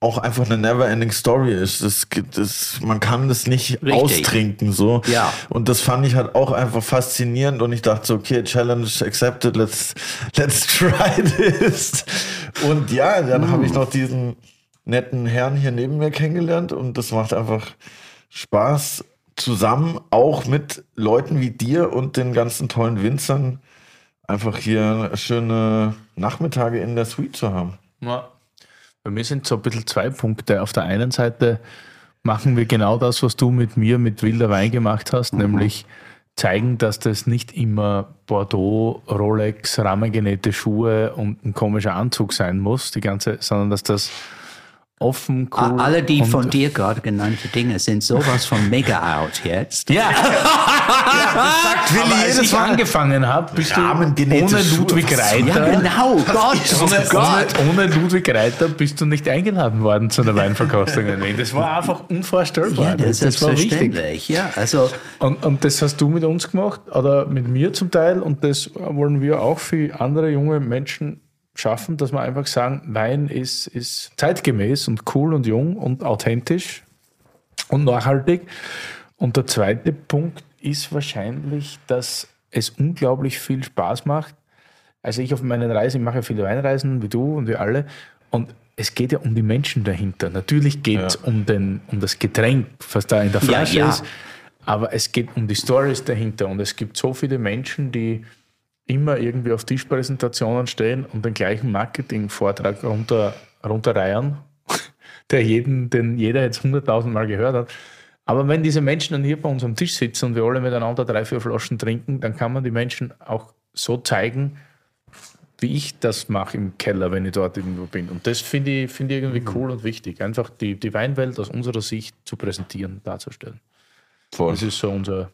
auch einfach eine never-ending Story ist. Das, gibt- das, man kann das nicht Richtig. austrinken so. Ja. Und das fand ich halt auch einfach faszinierend. Und ich dachte so, okay, Challenge accepted, let's, let's try this. Und ja, dann habe ich noch diesen netten Herrn hier neben mir kennengelernt und das macht einfach Spaß, zusammen auch mit Leuten wie dir und den ganzen tollen Winzern einfach hier schöne Nachmittage in der Suite zu haben. Ja. Bei mir sind so ein bisschen zwei Punkte. Auf der einen Seite machen wir genau das, was du mit mir mit Wilder Wein gemacht hast, nämlich zeigen, dass das nicht immer Bordeaux, Rolex, rahmengenähte Schuhe und ein komischer Anzug sein muss, die ganze, sondern dass das offen, cool Alle die und von dir gerade genannten Dinge sind sowas von mega out jetzt. Ja, Sagt aber als ich angefangen habe, bist du ohne Ludwig soll- Ja, Reiter. genau. Gott, oh Ohne, Gott. ohne, Ludwig Reiter bist du nicht eingeladen worden zu einer Weinverkostung. Das war einfach unvorstellbar. Ja, das ist war selbstverständlich. Ja, also Und, und das hast du mit uns gemacht oder mit mir zum Teil und das wollen wir auch für andere junge Menschen schaffen, dass wir einfach sagen, Wein ist, ist zeitgemäß und cool und jung und authentisch und nachhaltig. Und der zweite Punkt ist wahrscheinlich, dass es unglaublich viel Spaß macht. Also ich auf meinen Reisen, ich mache ja viele Weinreisen, wie du und wir alle. Und es geht ja um die Menschen dahinter. Natürlich geht es um, den, um das Getränk, was da in der Flasche ja. ist. Aber es geht um die Stories dahinter. Und es gibt so viele Menschen, die immer irgendwie auf Tischpräsentationen stehen und den gleichen Marketingvortrag runter, runterreihen, der jeden, den jeder jetzt hunderttausendmal gehört hat. Aber wenn diese Menschen dann hier bei uns am Tisch sitzen und wir alle miteinander drei, vier Flaschen trinken, dann kann man die Menschen auch so zeigen, wie ich das mache im Keller, wenn ich dort irgendwo bin. Und das finde ich, finde ich irgendwie cool und wichtig, einfach die, die Weinwelt aus unserer Sicht zu präsentieren, darzustellen. Voll. Das ist so unser,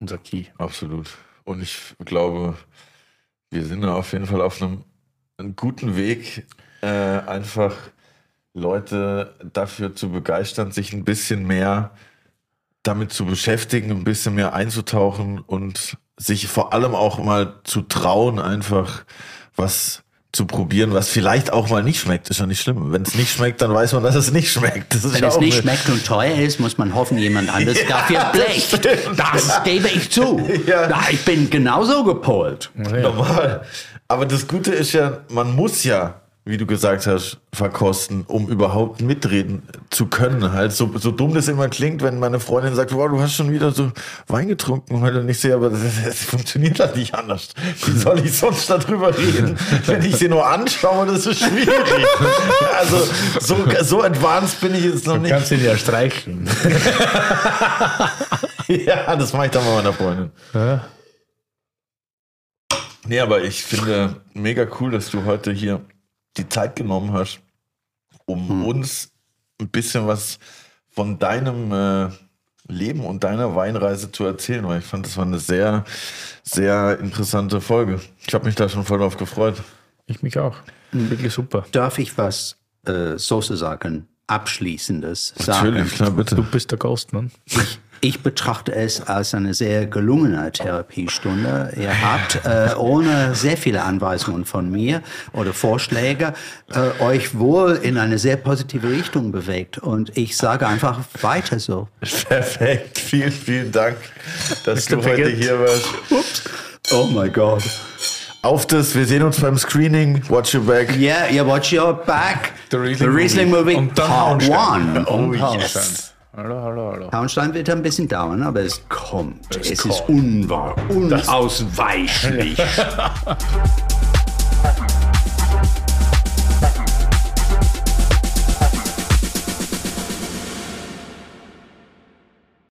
unser Key. Absolut. Und ich glaube, wir sind auf jeden Fall auf einem, einem guten Weg, äh, einfach Leute dafür zu begeistern, sich ein bisschen mehr damit zu beschäftigen, ein bisschen mehr einzutauchen und sich vor allem auch mal zu trauen, einfach was zu probieren, was vielleicht auch mal nicht schmeckt. Ist ja nicht schlimm. Wenn es nicht schmeckt, dann weiß man, dass es nicht schmeckt. Das ist Wenn ja es nicht schmeckt und teuer ist, muss man hoffen, jemand anderes dafür blecht. Das gebe ich zu. Ja. Na, ich bin genauso gepolt. Normal. Aber das Gute ist ja, man muss ja, wie du gesagt hast, verkosten, um überhaupt mitreden zu können. Halt so, so dumm das immer klingt, wenn meine Freundin sagt, wow, du hast schon wieder so Wein getrunken heute nicht sehr, aber das, das funktioniert halt nicht anders. Wie soll ich sonst darüber reden, wenn ich sie nur anschaue? Das ist schwierig. Also so, so advanced bin ich jetzt noch nicht. Kannst du ihn ja streicheln. Ja, das mache ich dann mal meiner Freundin. Nee, aber ich finde mega cool, dass du heute hier die Zeit genommen hast, um uns ein bisschen was von deinem äh, Leben und deiner Weinreise zu erzählen, weil ich fand, das war eine sehr, sehr interessante Folge. Ich habe mich da schon voll drauf gefreut. Ich mich auch. Wirklich super. Darf ich was äh, sozusagen Abschließendes sagen? Natürlich, klar, bitte. Du bist der Ghost, ne? Ich betrachte es als eine sehr gelungene Therapiestunde. Ihr habt äh, ohne sehr viele Anweisungen von mir oder Vorschläge äh, euch wohl in eine sehr positive Richtung bewegt. Und ich sage einfach weiter so. Perfekt, vielen, vielen Dank, dass du heute hier warst. Oh my God. Auf das, wir sehen uns beim Screening. Watch your back. Yeah, yeah, watch your back. The Riesling Riesling Movie. Movie Und dann Part. One. Oh, Hauenstein. Hallo, hallo, hallo. Hauenstein wird ein bisschen dauern, aber es kommt. Es, ist kommt. unwahr, unausweichlich.